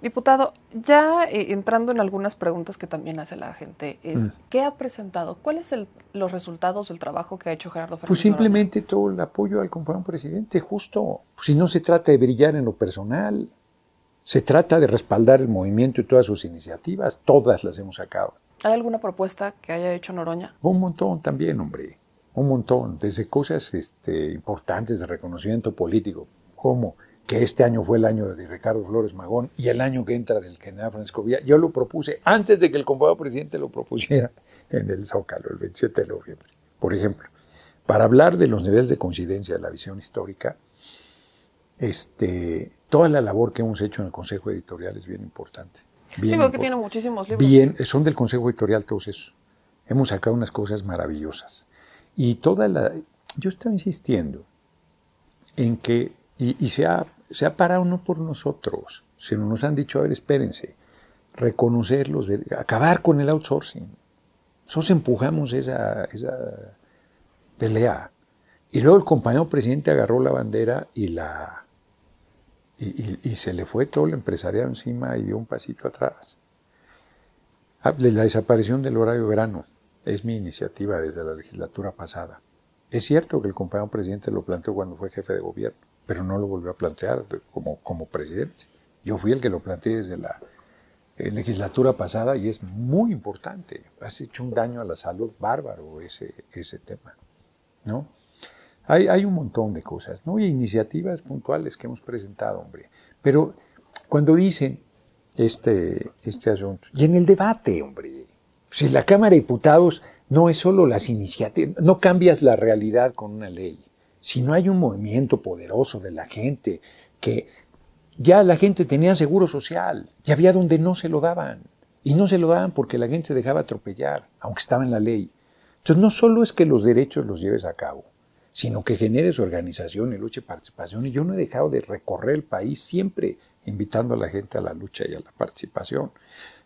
Diputado, ya eh, entrando en algunas preguntas que también hace la gente, es Mm. ¿qué ha presentado? ¿Cuáles son los resultados del trabajo que ha hecho Gerardo Fernández? Pues simplemente todo el apoyo al compañero presidente, justo. Si no se trata de brillar en lo personal, se trata de respaldar el movimiento y todas sus iniciativas, todas las hemos sacado. ¿Hay alguna propuesta que haya hecho Noroña? Un montón también, hombre, un montón, desde cosas este, importantes de reconocimiento político, como que este año fue el año de Ricardo Flores Magón y el año que entra del general Francisco Villa. Yo lo propuse antes de que el compañero presidente lo propusiera en el Zócalo, el 27 de noviembre. Por ejemplo, para hablar de los niveles de coincidencia de la visión histórica, este, toda la labor que hemos hecho en el Consejo Editorial es bien importante. Bien sí, veo que impor- tiene muchísimos libros. Bien, son del Consejo Editorial todos esos. Hemos sacado unas cosas maravillosas. Y toda la... Yo estaba insistiendo en que, y, y se, ha, se ha parado no por nosotros, sino nos han dicho, a ver, espérense, reconocer los de- acabar con el outsourcing. Nosotros empujamos esa, esa pelea. Y luego el compañero presidente agarró la bandera y la... Y, y- se le fue todo el empresariado encima y dio un pasito atrás. Ah, La desaparición del horario verano es mi iniciativa desde la legislatura pasada. Es cierto que el compañero presidente lo planteó cuando fue jefe de gobierno, pero no lo volvió a plantear como, como presidente. Yo fui el que lo planteé desde la eh, legislatura pasada y es muy importante. Has hecho un daño a la salud bárbaro ese, ese tema. ¿no? Hay, un montón de cosas, ¿no? Y iniciativas puntuales que hemos presentado, hombre. Pero cuando dicen este, este asunto, y en el debate, hombre, si la Cámara de Diputados no es solo las iniciativas, no cambias la realidad con una ley. Si no hay un movimiento poderoso de la gente, que ya la gente tenía seguro social, y había donde no se lo daban. Y no se lo daban porque la gente se dejaba atropellar, aunque estaba en la ley. Entonces no solo es que los derechos los lleves a cabo, sino que generes organización y lucha y participación. Y yo no he dejado de recorrer el país siempre invitando a la gente a la lucha y a la participación.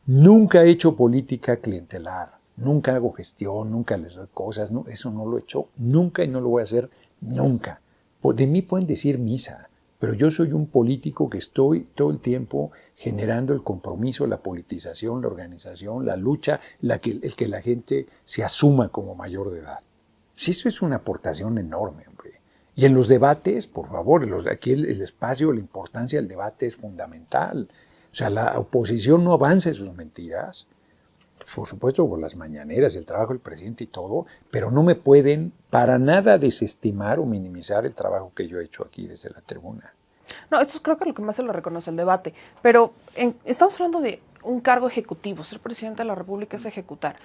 Nunca he hecho política clientelar, nunca hago gestión, nunca les doy cosas, no, eso no lo he hecho nunca y no lo voy a hacer nunca. De mí pueden decir misa, pero yo soy un político que estoy todo el tiempo generando el compromiso, la politización, la organización, la lucha, la que, el que la gente se asuma como mayor de edad. Sí, eso es una aportación enorme, hombre. Y en los debates, por favor, los, aquí el, el espacio, la importancia del debate es fundamental. O sea, la oposición no avanza en sus mentiras, por supuesto, por las mañaneras, el trabajo del presidente y todo, pero no me pueden para nada desestimar o minimizar el trabajo que yo he hecho aquí desde la tribuna. No, esto creo que es lo que más se lo reconoce el debate. Pero en- estamos hablando de un cargo ejecutivo. Ser presidente de la República es ejecutar.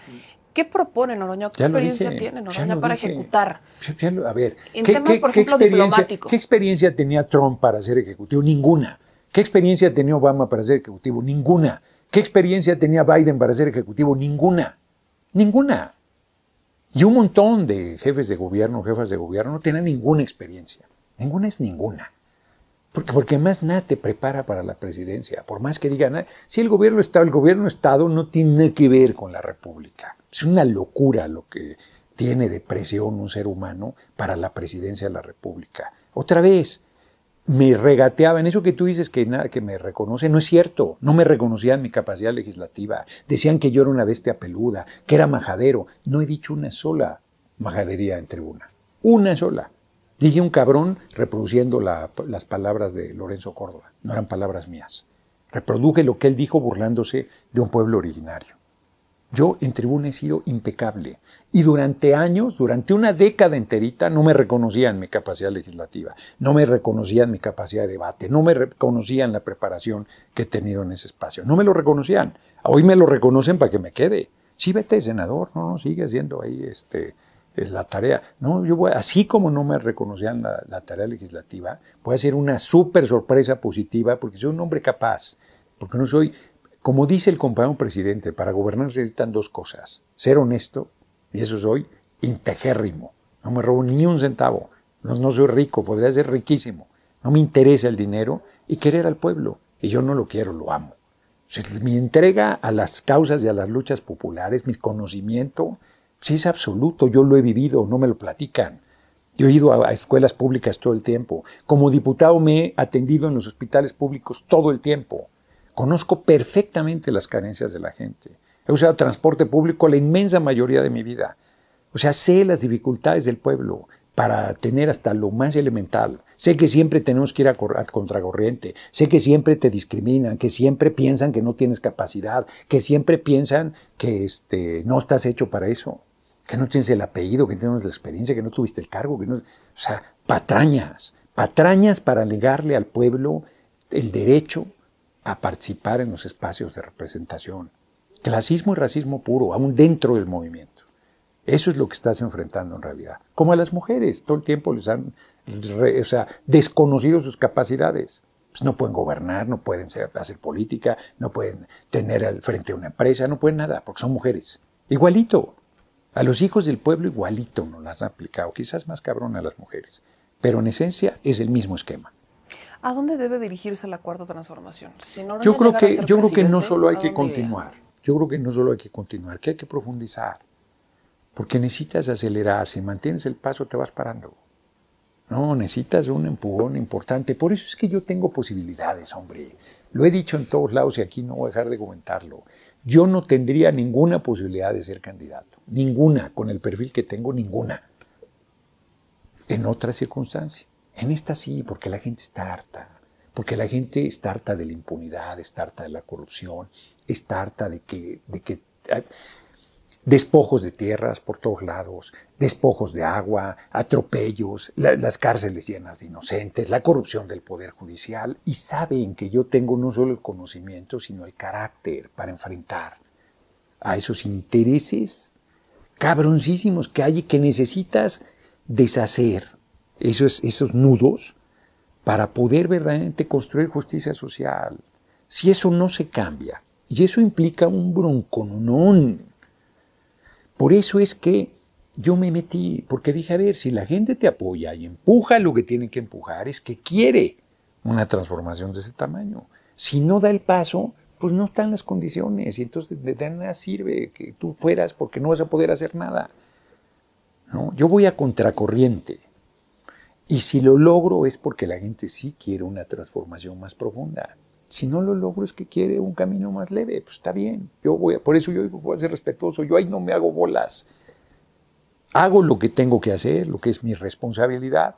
¿Qué propone Noroña? ¿Qué Ya experiencia dije, tiene Noroña para dije. ejecutar? Ya- ya lo- A ver, En temas, por ejemplo, diplomáticos. ¿qué experiencia tenía Trump para ser ejecutivo? Ninguna. ¿Qué experiencia tenía Obama para ser ejecutivo? Ninguna. ¿Qué experiencia tenía Biden para ser ejecutivo? Ninguna. Ninguna. Y un montón de jefes de gobierno, jefas de gobierno, no tienen ninguna experiencia. Ninguna es ninguna. Porque, porque más nada te prepara para la presidencia. Por más que digan, si el gobierno Estado, el gobierno Estado no tiene que ver con la República. Es una locura lo que tiene de presión un ser humano para la presidencia de la República. Otra vez, me regateaban. Eso que tú dices que nada que me reconoce, no es cierto. No me reconocían mi capacidad legislativa. Decían que yo era una bestia peluda, que era majadero. No he dicho una sola majadería en tribuna. Una sola. Dije un cabrón reproduciendo las palabras de Lorenzo Córdoba. No eran palabras mías. Reproduje lo que él dijo burlándose de un pueblo originario. Yo en tribuna he sido impecable. Y durante años, durante una década enterita, no me reconocían mi capacidad legislativa, no me reconocían mi capacidad de debate, no me reconocían la preparación que he tenido en ese espacio. No me lo reconocían. Hoy me lo reconocen para que me quede. Sí, vete, senador, no, no, sigue haciendo ahí este, eh, la tarea. No, yo voy, así como no me reconocían la, tarea legislativa, voy a hacer una súper sorpresa positiva porque soy un hombre capaz, porque no soy, como dice el compañero presidente, para gobernar se necesitan dos cosas, ser honesto, y eso soy, integérrimo, no me robo ni un centavo, no, no soy rico, podría ser riquísimo, no me interesa el dinero y querer al pueblo, y yo no lo quiero, lo amo. mi entrega a las causas y a las luchas populares, mi conocimiento, Sí, es absoluto, yo lo he vivido, no me lo platican. Yo he ido a, escuelas públicas todo el tiempo. Como diputado me he atendido en los hospitales públicos todo el tiempo. Conozco perfectamente las carencias de la gente. He usado transporte público la inmensa mayoría de mi vida. O sea, sé las dificultades del pueblo para tener hasta lo más elemental. Sé que siempre tenemos que ir a, contracorriente. Sé que siempre te discriminan, que siempre piensan que no tienes capacidad, que siempre piensan que este, no estás hecho para eso que no tienes el apellido, que no tienes la experiencia, que no tuviste el cargo, que no, o sea, patrañas, patrañas para negarle al pueblo el derecho a participar en los espacios de representación. Clasismo y racismo puro, aún dentro del movimiento. Eso es lo que estás enfrentando en realidad. Como a las mujeres, todo el tiempo les han o sea, desconocido sus capacidades. Pues no pueden gobernar, no pueden hacer política, no pueden tener al frente una empresa, no pueden nada, porque son mujeres. Igualito. A los hijos del pueblo igualito nos las ha aplicado, quizás más cabrón a las mujeres, pero en esencia es el mismo esquema. ¿A dónde debe dirigirse la cuarta transformación? yo creo que, yo creo que no solo hay que continuar, yo creo que no solo hay que continuar, que hay que profundizar, porque necesitas acelerar, si mantienes el paso te vas parando. No, necesitas un empujón importante. Por eso es que yo tengo posibilidades, hombre. Lo he dicho en todos lados y aquí no voy a dejar de comentarlo yo no tendría ninguna posibilidad de ser candidato. Ninguna, con el perfil que tengo, ninguna. En otra circunstancia. En esta sí, porque la gente está harta. Porque la gente está harta de la impunidad, está harta de la corrupción, está harta de que, de que despojos de tierras por todos lados, despojos de agua, atropellos, las cárceles llenas de inocentes, la corrupción del Poder Judicial, y saben que yo tengo no solo el conocimiento, sino el carácter para enfrentar a esos intereses cabroncísimos que hay y que necesitas deshacer esos, esos nudos para poder verdaderamente construir justicia social. Si eso no se cambia, y eso implica un broncononón por eso es que yo me metí, porque dije, a ver, si la gente te apoya y empuja lo que tiene que empujar, es que quiere una transformación de ese tamaño. Si no da el paso, pues no están las condiciones y entonces de nada sirve que tú fueras porque no vas a poder hacer nada. ¿no? Yo voy a contracorriente. Y si lo logro es porque la gente sí quiere una transformación más profunda. Si no lo logro es que quiere un camino más leve, pues está bien. Yo voy a, por eso yo voy a ser respetuoso. Yo ahí no me hago bolas. Hago lo que tengo que hacer, lo que es mi responsabilidad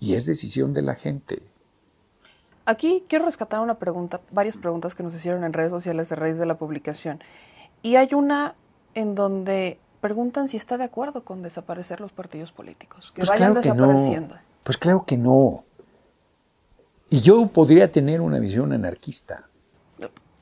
y es decisión de la gente. Aquí quiero rescatar una pregunta, varias preguntas que nos hicieron en redes sociales de raíz de la publicación. Y hay una en donde preguntan si está de acuerdo con desaparecer los partidos políticos, que pues vayan desapareciendo. Pues claro que no. Y yo podría tener una visión anarquista.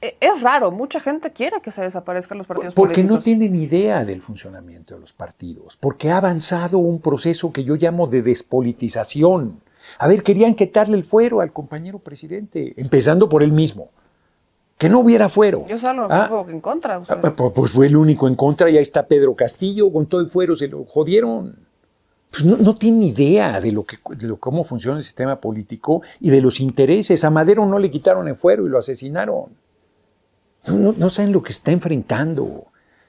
E, es raro, mucha gente quiere que se desaparezcan los partidos porque políticos. Porque no tienen idea del funcionamiento de los partidos, porque ha avanzado un proceso que yo llamo de despolitización. A ver, querían quitarle el fuero al compañero presidente, empezando por él mismo. Que no hubiera fuero. Yo solo ah, en contra. Ah, pues fue el único en contra y ahí está Pedro Castillo, con todo el fuero se lo jodieron. Pues no, no tienen idea de, lo que, de lo, cómo funciona el sistema político y de los intereses. A Madero no le quitaron el fuero y lo asesinaron. No, no, saben lo que está enfrentando.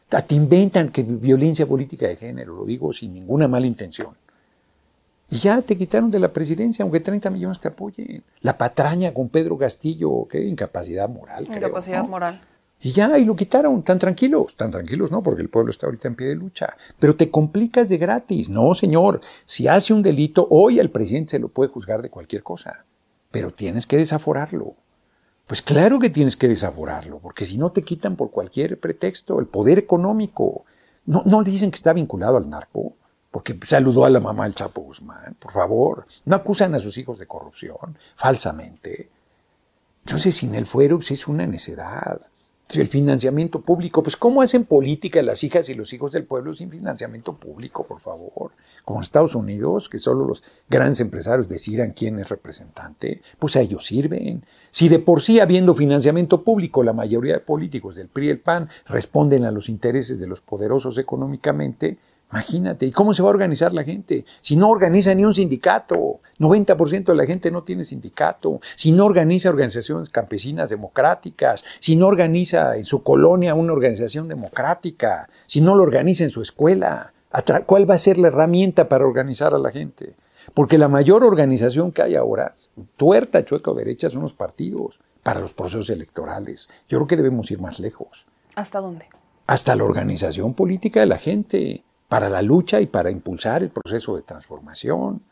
Te inventan que violencia política de género, lo digo sin ninguna mala intención. Y ya te quitaron de la presidencia, aunque 30 millones te apoyen. La patraña con Pedro Castillo, qué incapacidad moral. Incapacidad moral. Y ya, y lo quitaron, tan tranquilos, tan tranquilos no, porque el pueblo está ahorita en pie de lucha. Pero te complicas de gratis. No, señor, si hace un delito, hoy al presidente se lo puede juzgar de cualquier cosa, pero tienes que desaforarlo. Pues claro que tienes que desaforarlo, porque si no te quitan por cualquier pretexto, el poder económico. No, no le dicen que está vinculado al narco, porque saludó a la mamá del Chapo Guzmán, por favor. No acusan a sus hijos de corrupción, falsamente. Entonces, sin el fuero, pues es una necedad el financiamiento público. Pues, ¿cómo hacen política las hijas y los hijos del pueblo sin financiamiento público, por favor? Como Estados Unidos, que solo los grandes empresarios decidan quién es representante, pues a ellos sirven. Si de por sí, habiendo financiamiento público, la mayoría de políticos del PRI y el PAN responden a los intereses de los poderosos económicamente, Imagínate, ¿y cómo se va a organizar la gente? Si no organiza ni un sindicato, 90% de la gente no tiene sindicato, si no organiza organizaciones campesinas democráticas, si no organiza en su colonia una organización democrática, si no lo organiza en su escuela, ¿cuál va a ser la herramienta para organizar a la gente? Porque la mayor organización que hay ahora, tuerta, chueca o derecha, son los partidos para los procesos electorales. Yo creo que debemos ir más lejos. ¿Hasta dónde? Hasta la organización política de la gente para la lucha y para impulsar el proceso de transformación.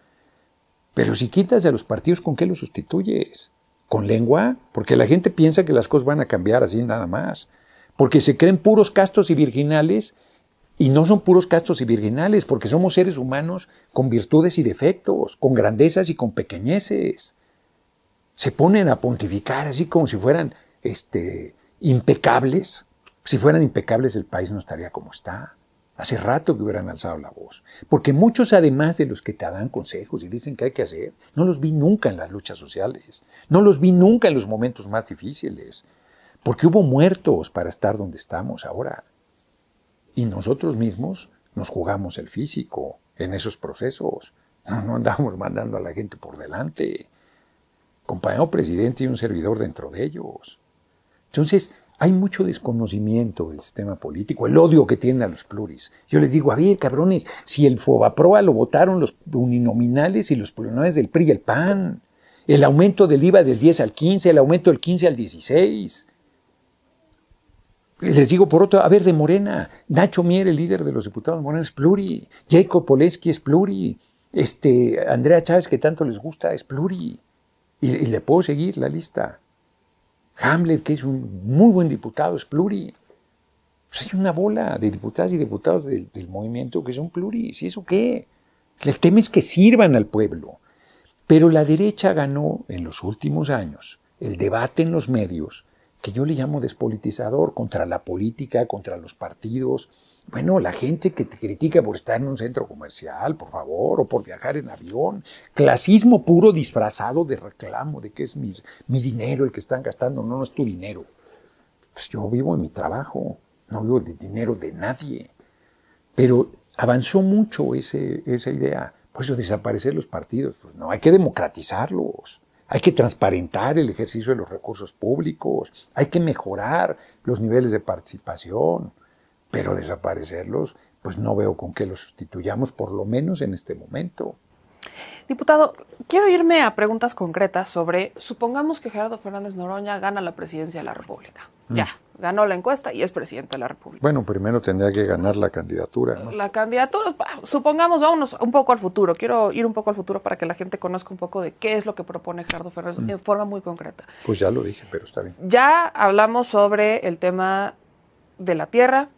Pero si quitas a los partidos, ¿con qué los sustituyes? ¿Con lengua? Porque la gente piensa que las cosas van a cambiar así nada más. Porque se creen puros castos y virginales y no son puros castos y virginales, porque somos seres humanos con virtudes y defectos, con grandezas y con pequeñeces. Se ponen a pontificar así como si fueran este, impecables. Si fueran impecables el país no estaría como está. Hace rato que hubieran alzado la voz. Porque muchos, además de los que te dan consejos y dicen que hay que hacer, no los vi nunca en las luchas sociales. No los vi nunca en los momentos más difíciles. Porque hubo muertos para estar donde estamos ahora. Y nosotros mismos nos jugamos el físico en esos procesos. No, no andamos mandando a la gente por delante. Compañero presidente y un servidor dentro de ellos. Entonces, hay mucho desconocimiento del sistema político, el odio que tienen a los pluris. Yo les digo, a ver, cabrones, si el Fobaproa lo votaron los uninominales y los plurinominales del PRI y el PAN, el aumento del IVA del 10 al 15, el aumento del 15 al 16. Les digo por otro, a ver, de Morena, Nacho Mier, el líder de los diputados Morena, es pluri, Jacob Poleski es pluri, este, Andrea Chávez, que tanto les gusta, es pluri. Y, y le puedo seguir la lista. Hamlet, que es un muy buen diputado, es pluri. Pues hay una bola de diputadas y diputados del, movimiento que son pluris. ¿Y eso qué? El tema es que sirvan al pueblo. Pero la derecha ganó en los últimos años el debate en los medios, que yo le llamo despolitizador, contra la política, contra los partidos. Bueno, la gente que te critica por estar en un centro comercial, por favor, o por viajar en avión. Clasismo puro disfrazado de reclamo, de que es mi, dinero el que están gastando. No, no es tu dinero. Pues yo vivo en mi trabajo, no vivo del dinero de nadie. Pero avanzó mucho esa idea. Por eso desaparecer los partidos, pues no, hay que democratizarlos. Hay que transparentar el ejercicio de los recursos públicos, hay que mejorar los niveles de participación, pero desaparecerlos, pues no veo con qué los sustituyamos, por lo menos en este momento. Diputado, quiero irme a preguntas concretas sobre, supongamos que Gerardo Fernández Noroña gana la presidencia de la República. Mm. Ya, ganó la encuesta y es presidente de la República. Bueno, primero tendría que ganar la candidatura. ¿no? La candidatura, supongamos, vámonos un poco al futuro. Quiero ir un poco al futuro para que la gente conozca un poco de qué es lo que propone Gerardo Fernández mm. en forma muy concreta. Pues ya lo dije, pero está bien. Ya hablamos sobre el tema de la tierra,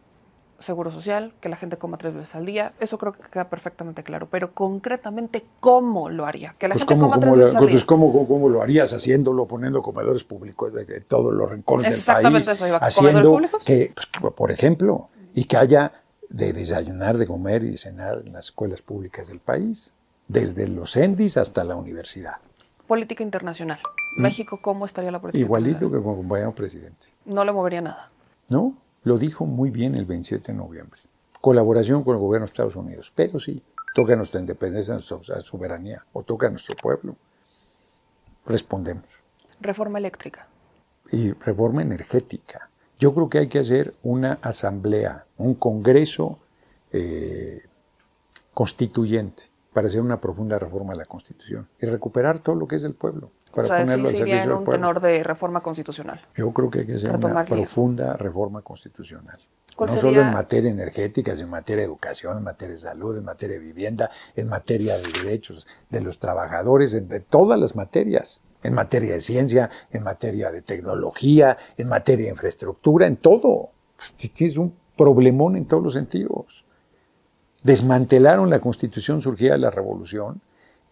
seguro social, que la gente coma tres veces al día, eso creo que queda perfectamente claro, pero concretamente, ¿cómo lo haría? Que la pues gente cómo, coma cómo tres lo, veces al día. pues cómo, cómo lo harías haciéndolo, poniendo comedores públicos de, todos los rincones del Exactamente país, eso iba, ¿comedores haciendo públicos? que, pues, por ejemplo, y que haya de desayunar, de comer y cenar en las escuelas públicas del país, desde los CENDIS hasta la universidad. Política internacional. México, ¿cómo estaría la política ¿Mm? Igualito internacional? que como compañero presidente. No le movería nada. ¿No? Lo dijo muy bien el 27 de noviembre. Colaboración con el gobierno de Estados Unidos, pero sí. toca nuestra independencia, nuestra soberanía, o toca a nuestro pueblo. Respondemos. Reforma eléctrica. Y reforma energética. Yo creo que hay que hacer una asamblea, un congreso eh, constituyente para hacer una profunda reforma de la Constitución y recuperar todo lo que es del pueblo. Para o sea, ponerlo sí en un tenor de reforma constitucional. Yo creo que hay que hacer una profunda reforma constitucional. No solo en materia energética, sino en materia de educación, en materia de salud, en materia de vivienda, en materia de derechos de los trabajadores, en de todas las materias. En materia de ciencia, en materia de tecnología, en materia de infraestructura, en todo. Tienes un problemón en todos los sentidos. Desmantelaron la constitución surgida de la revolución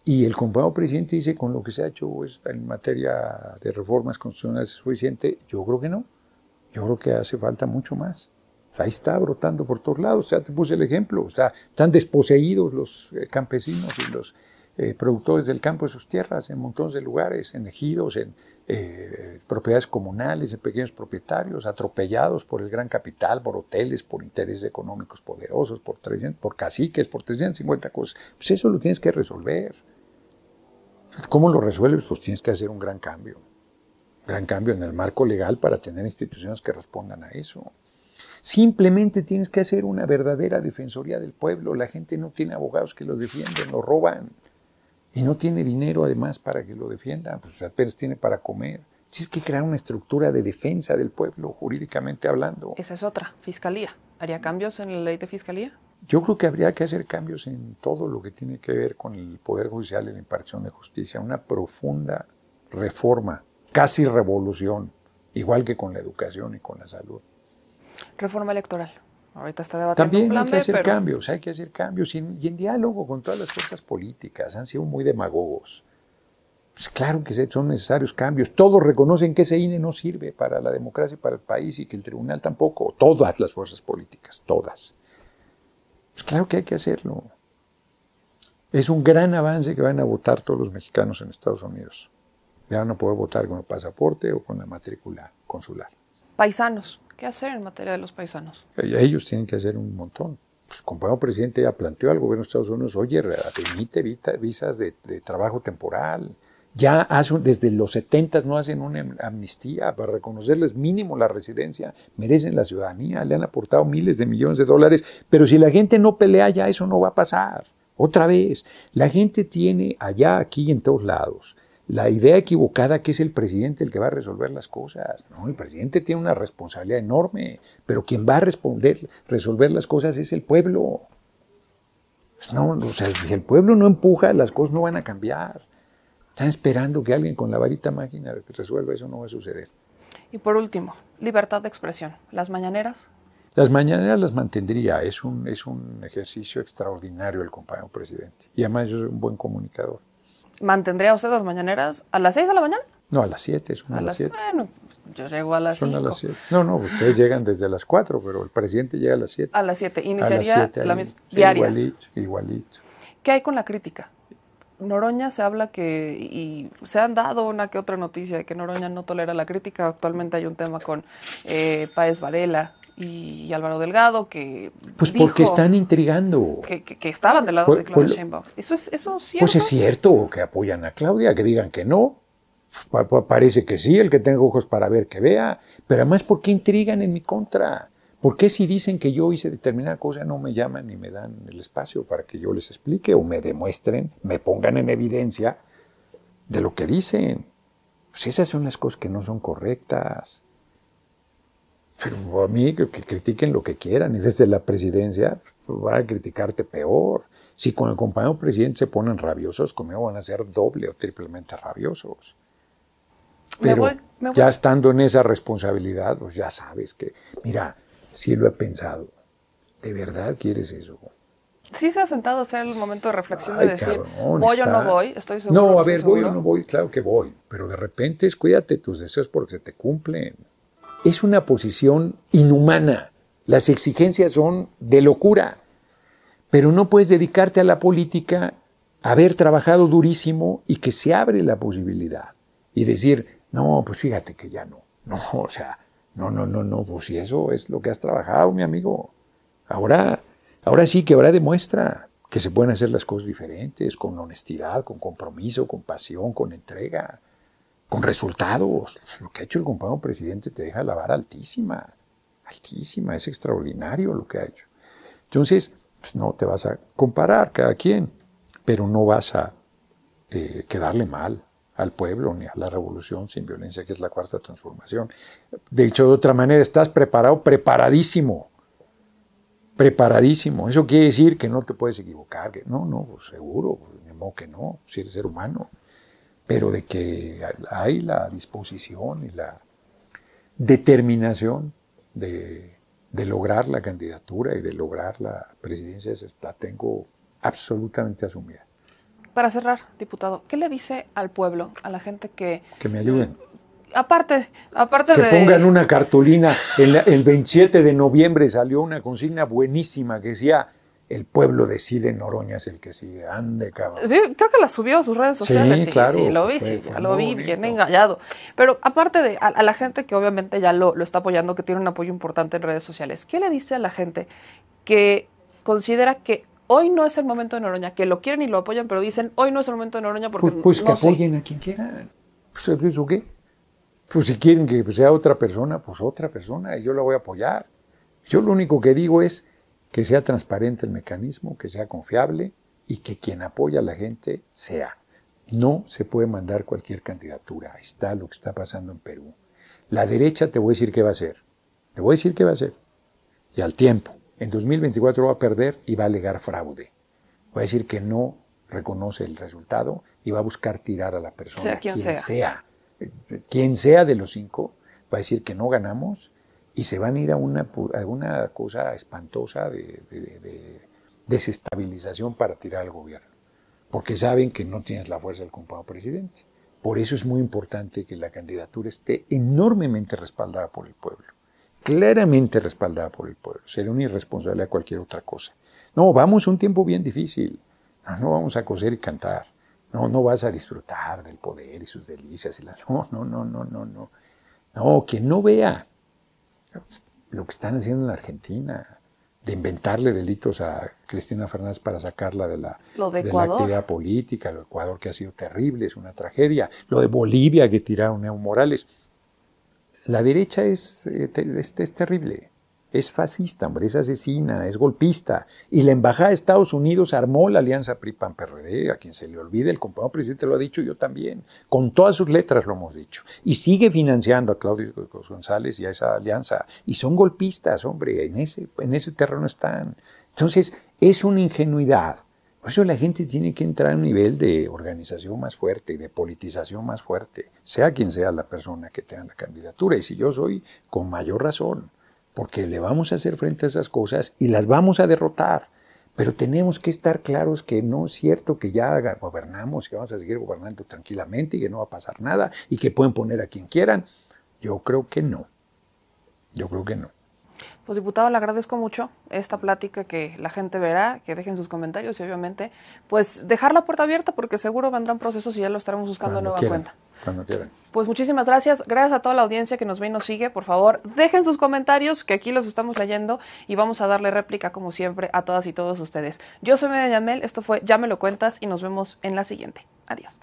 y el compañero presidente dice con lo que se ha hecho en materia de reformas constitucionales es suficiente. Yo creo que no. Yo creo que hace falta mucho más. ahí está brotando por todos lados. Ya te puse el ejemplo. O sea, están desposeídos los eh, campesinos y los eh, productores del campo de sus tierras en montones de lugares, en ejidos, en eh, propiedades comunales, en pequeños propietarios, atropellados por el gran capital, por hoteles, por intereses económicos poderosos, por, 300, por caciques, por 350 cosas. Pues eso lo tienes que resolver. ¿Cómo lo resuelves? Pues tienes que hacer un gran cambio. Gran cambio en el marco legal para tener instituciones que respondan a eso. Simplemente tienes que hacer una verdadera defensoría del pueblo. La gente no tiene abogados que los defienden, lo roban. Y no tiene dinero además para que lo defiendan. Pues apenas tiene para comer. Tienes que crear una estructura de defensa del pueblo, jurídicamente hablando. Esa es otra, fiscalía. ¿Haría cambios en la ley de fiscalía? Yo creo que habría que hacer cambios en todo lo que tiene que ver con el Poder Judicial y la impartición de justicia, una profunda reforma, casi revolución, igual que con la educación y con la salud. Reforma electoral. Ahorita está debatiendo También plan hay que hacer cambios, hay que hacer cambios y en, diálogo con todas las fuerzas políticas. Han sido muy demagogos. Pues claro que son necesarios cambios. Todos reconocen que ese INE no sirve para la democracia y para el país y que el tribunal tampoco. Todas las fuerzas políticas, todas. Pues claro que hay que hacerlo. Es un gran avance que van a votar todos los mexicanos en Estados Unidos. Ya van a poder votar con el pasaporte o con la matrícula consular. Paisanos, ¿qué hacer en materia de los paisanos? Ellos tienen que hacer un montón. Pues, el compañero presidente ya planteó al gobierno de Estados Unidos, oye, permite visas de, de trabajo temporal, ya desde los 70 no hacen una amnistía para reconocerles mínimo la residencia, merecen la ciudadanía, le han aportado miles de millones de dólares, pero si la gente no pelea ya, eso no va a pasar. Otra vez, la gente tiene allá, aquí y en todos lados la idea equivocada que es el presidente el que va a resolver las cosas. No, el presidente tiene una responsabilidad enorme, pero quien va a responder, resolver las cosas es el pueblo. No, o sea, si el pueblo no empuja, las cosas no van a cambiar. Están esperando que alguien con la varita máquina resuelva, eso no va a suceder. Y por último, libertad de expresión. ¿Las mañaneras? Las mañaneras las mantendría, es un, es un ejercicio extraordinario el compañero presidente. Y además yo soy un buen comunicador. ¿Mantendría usted las mañaneras a las 6 de la mañana? No, a las 7, son a, las 7. Bueno, yo llego a las 5. Son a las 7. No, no, ustedes llegan desde las 4, pero el presidente llega a las 7. A las 7, iniciaría la misma, diarias. Igualito, igualito. ¿Qué hay con la crítica? Noroña se habla que, y se han dado una que otra noticia de que Noroña no tolera la crítica. Actualmente hay un tema con eh, Páez Varela y, Álvaro Delgado que. Pues porque están intrigando. Que, que, estaban del lado pues, de Claudia pues, Sheinbaum. ¿Eso es, eso cierto? Pues es cierto que apoyan a Claudia, que digan que no. Parece que sí, el que tenga ojos para ver que vea. Pero además, ¿por qué intrigan en mi contra? ¿Por qué si dicen que yo hice determinada cosa no me llaman y me dan el espacio para que yo les explique o me demuestren, me pongan en evidencia de lo que dicen? Pues esas son las cosas que no son correctas. Pero a mí que, critiquen lo que quieran y desde la presidencia pues, van a criticarte peor. Si con el compañero presidente se ponen rabiosos, conmigo van a ser doble o triplemente rabiosos. Pero ya estando en esa responsabilidad, pues ya sabes que, mira, sí lo he pensado. ¿De verdad quieres eso? Sí se ha sentado a hacer el momento de reflexión de decir, voy o no voy, estoy seguro. No, a ver, voy o no voy, claro que voy, pero de repente es cuídate tus deseos porque se te cumplen. Es una posición inhumana. Las exigencias son de locura. Pero no puedes dedicarte a la política, haber trabajado durísimo y que se abre la posibilidad. Y decir, no, pues fíjate que ya no. No, o sea, no, no, no, no, pues si eso es lo que has trabajado, mi amigo. Ahora, ahora sí que ahora demuestra que se pueden hacer las cosas diferentes, con honestidad, con compromiso, con pasión, con entrega, con resultados. Lo que ha hecho el compañero presidente te deja la vara altísima, altísima, es extraordinario lo que ha hecho. Entonces, pues no te vas a comparar cada quien, pero no vas a eh, quedarle mal al pueblo ni a la revolución sin violencia, que es la cuarta transformación. De hecho, de otra manera, estás preparado, preparadísimo preparadísimo. Eso quiere decir que no te puedes equivocar. Que no, no, pues seguro, pues, que no, si eres ser humano. Pero de que hay la disposición y la determinación de, lograr la candidatura y de lograr la presidencia, la tengo absolutamente asumida. Para cerrar, diputado, ¿qué le dice al pueblo, a la gente que... Que me ayuden aparte, aparte que pongan una cartulina. El, el 27 de noviembre salió una consigna buenísima que decía el pueblo decide, Noroña es el que sigue, ande cabrón. Creo que la subió a sus redes sociales. Sí, claro. Sí, lo vi, sí, lo vi bien engallado. Pero aparte de a, la gente que obviamente ya lo, lo, está apoyando, que tiene un apoyo importante en redes sociales, ¿qué le dice a la gente que considera que hoy no es el momento de Noroña, que lo quieren y lo apoyan, pero dicen hoy no es el momento de Noroña porque Pues, pues que apoyen a quien quieran. Pues eso qué. Pues si quieren que sea otra persona, pues otra persona, y yo la voy a apoyar. Yo lo único que digo es que sea transparente el mecanismo, que sea confiable y que quien apoya a la gente sea. No se puede mandar cualquier candidatura. Ahí está lo que está pasando en Perú. La derecha te voy a decir qué va a hacer. Te voy a decir qué va a hacer. Y al tiempo. En 2024 va a perder y va a alegar fraude. Va a decir que no reconoce el resultado y va a buscar tirar a la persona, sea quien, sea quien sea de los cinco, va a decir que no ganamos y se van a ir a una, cosa espantosa de, desestabilización para tirar al gobierno, porque saben que no tienes la fuerza del compañero presidente. Por eso es muy importante que la candidatura esté enormemente respaldada por el pueblo, claramente respaldada por el pueblo. Sería una irresponsabilidad cualquier otra cosa. No, vamos a un tiempo bien difícil. no vamos a coser y cantar. No, no vas a disfrutar del poder y sus delicias. Y la, no, no, no, no, no, no. No, quien no vea lo que están haciendo en la Argentina, de inventarle delitos a Cristina Fernández para sacarla de la, de, la actividad política, lo de Ecuador que ha sido terrible, es una tragedia, lo de Bolivia que tiraron Evo Morales. La derecha es, eh, es terrible es fascista, hombre, es asesina, es golpista. Y la Embajada de Estados Unidos armó la alianza PRI-PAN-PRD, a quien se le olvide, el compañero presidente lo ha dicho, yo también. Con todas sus letras lo hemos dicho. Y sigue financiando a Claudio González y a esa alianza. Y son golpistas, hombre, en ese, en ese terreno están. Entonces, es una ingenuidad. Por eso la gente tiene que entrar a un nivel de organización más fuerte de politización más fuerte, sea quien sea la persona que tenga la candidatura. Y si yo soy, con mayor razón porque le vamos a hacer frente a esas cosas y las vamos a derrotar. Pero tenemos que estar claros que no es cierto que ya gobernamos y vamos a seguir gobernando tranquilamente y que no va a pasar nada y que pueden poner a quien quieran. Yo creo que no. Yo creo que no. Pues diputado, le agradezco mucho esta plática que la gente verá, que dejen sus comentarios y obviamente pues dejar la puerta abierta porque seguro vendrán procesos y ya lo estaremos buscando nueva cuenta. Cuando quieran. Pues muchísimas gracias. Gracias a toda la audiencia que nos ve y nos sigue. Por favor, dejen sus comentarios, que aquí los estamos leyendo y vamos a darle réplica, como siempre, a todas y todos ustedes. Yo soy Media Yamel, esto fue Ya me lo cuentas y nos vemos en la siguiente. Adiós.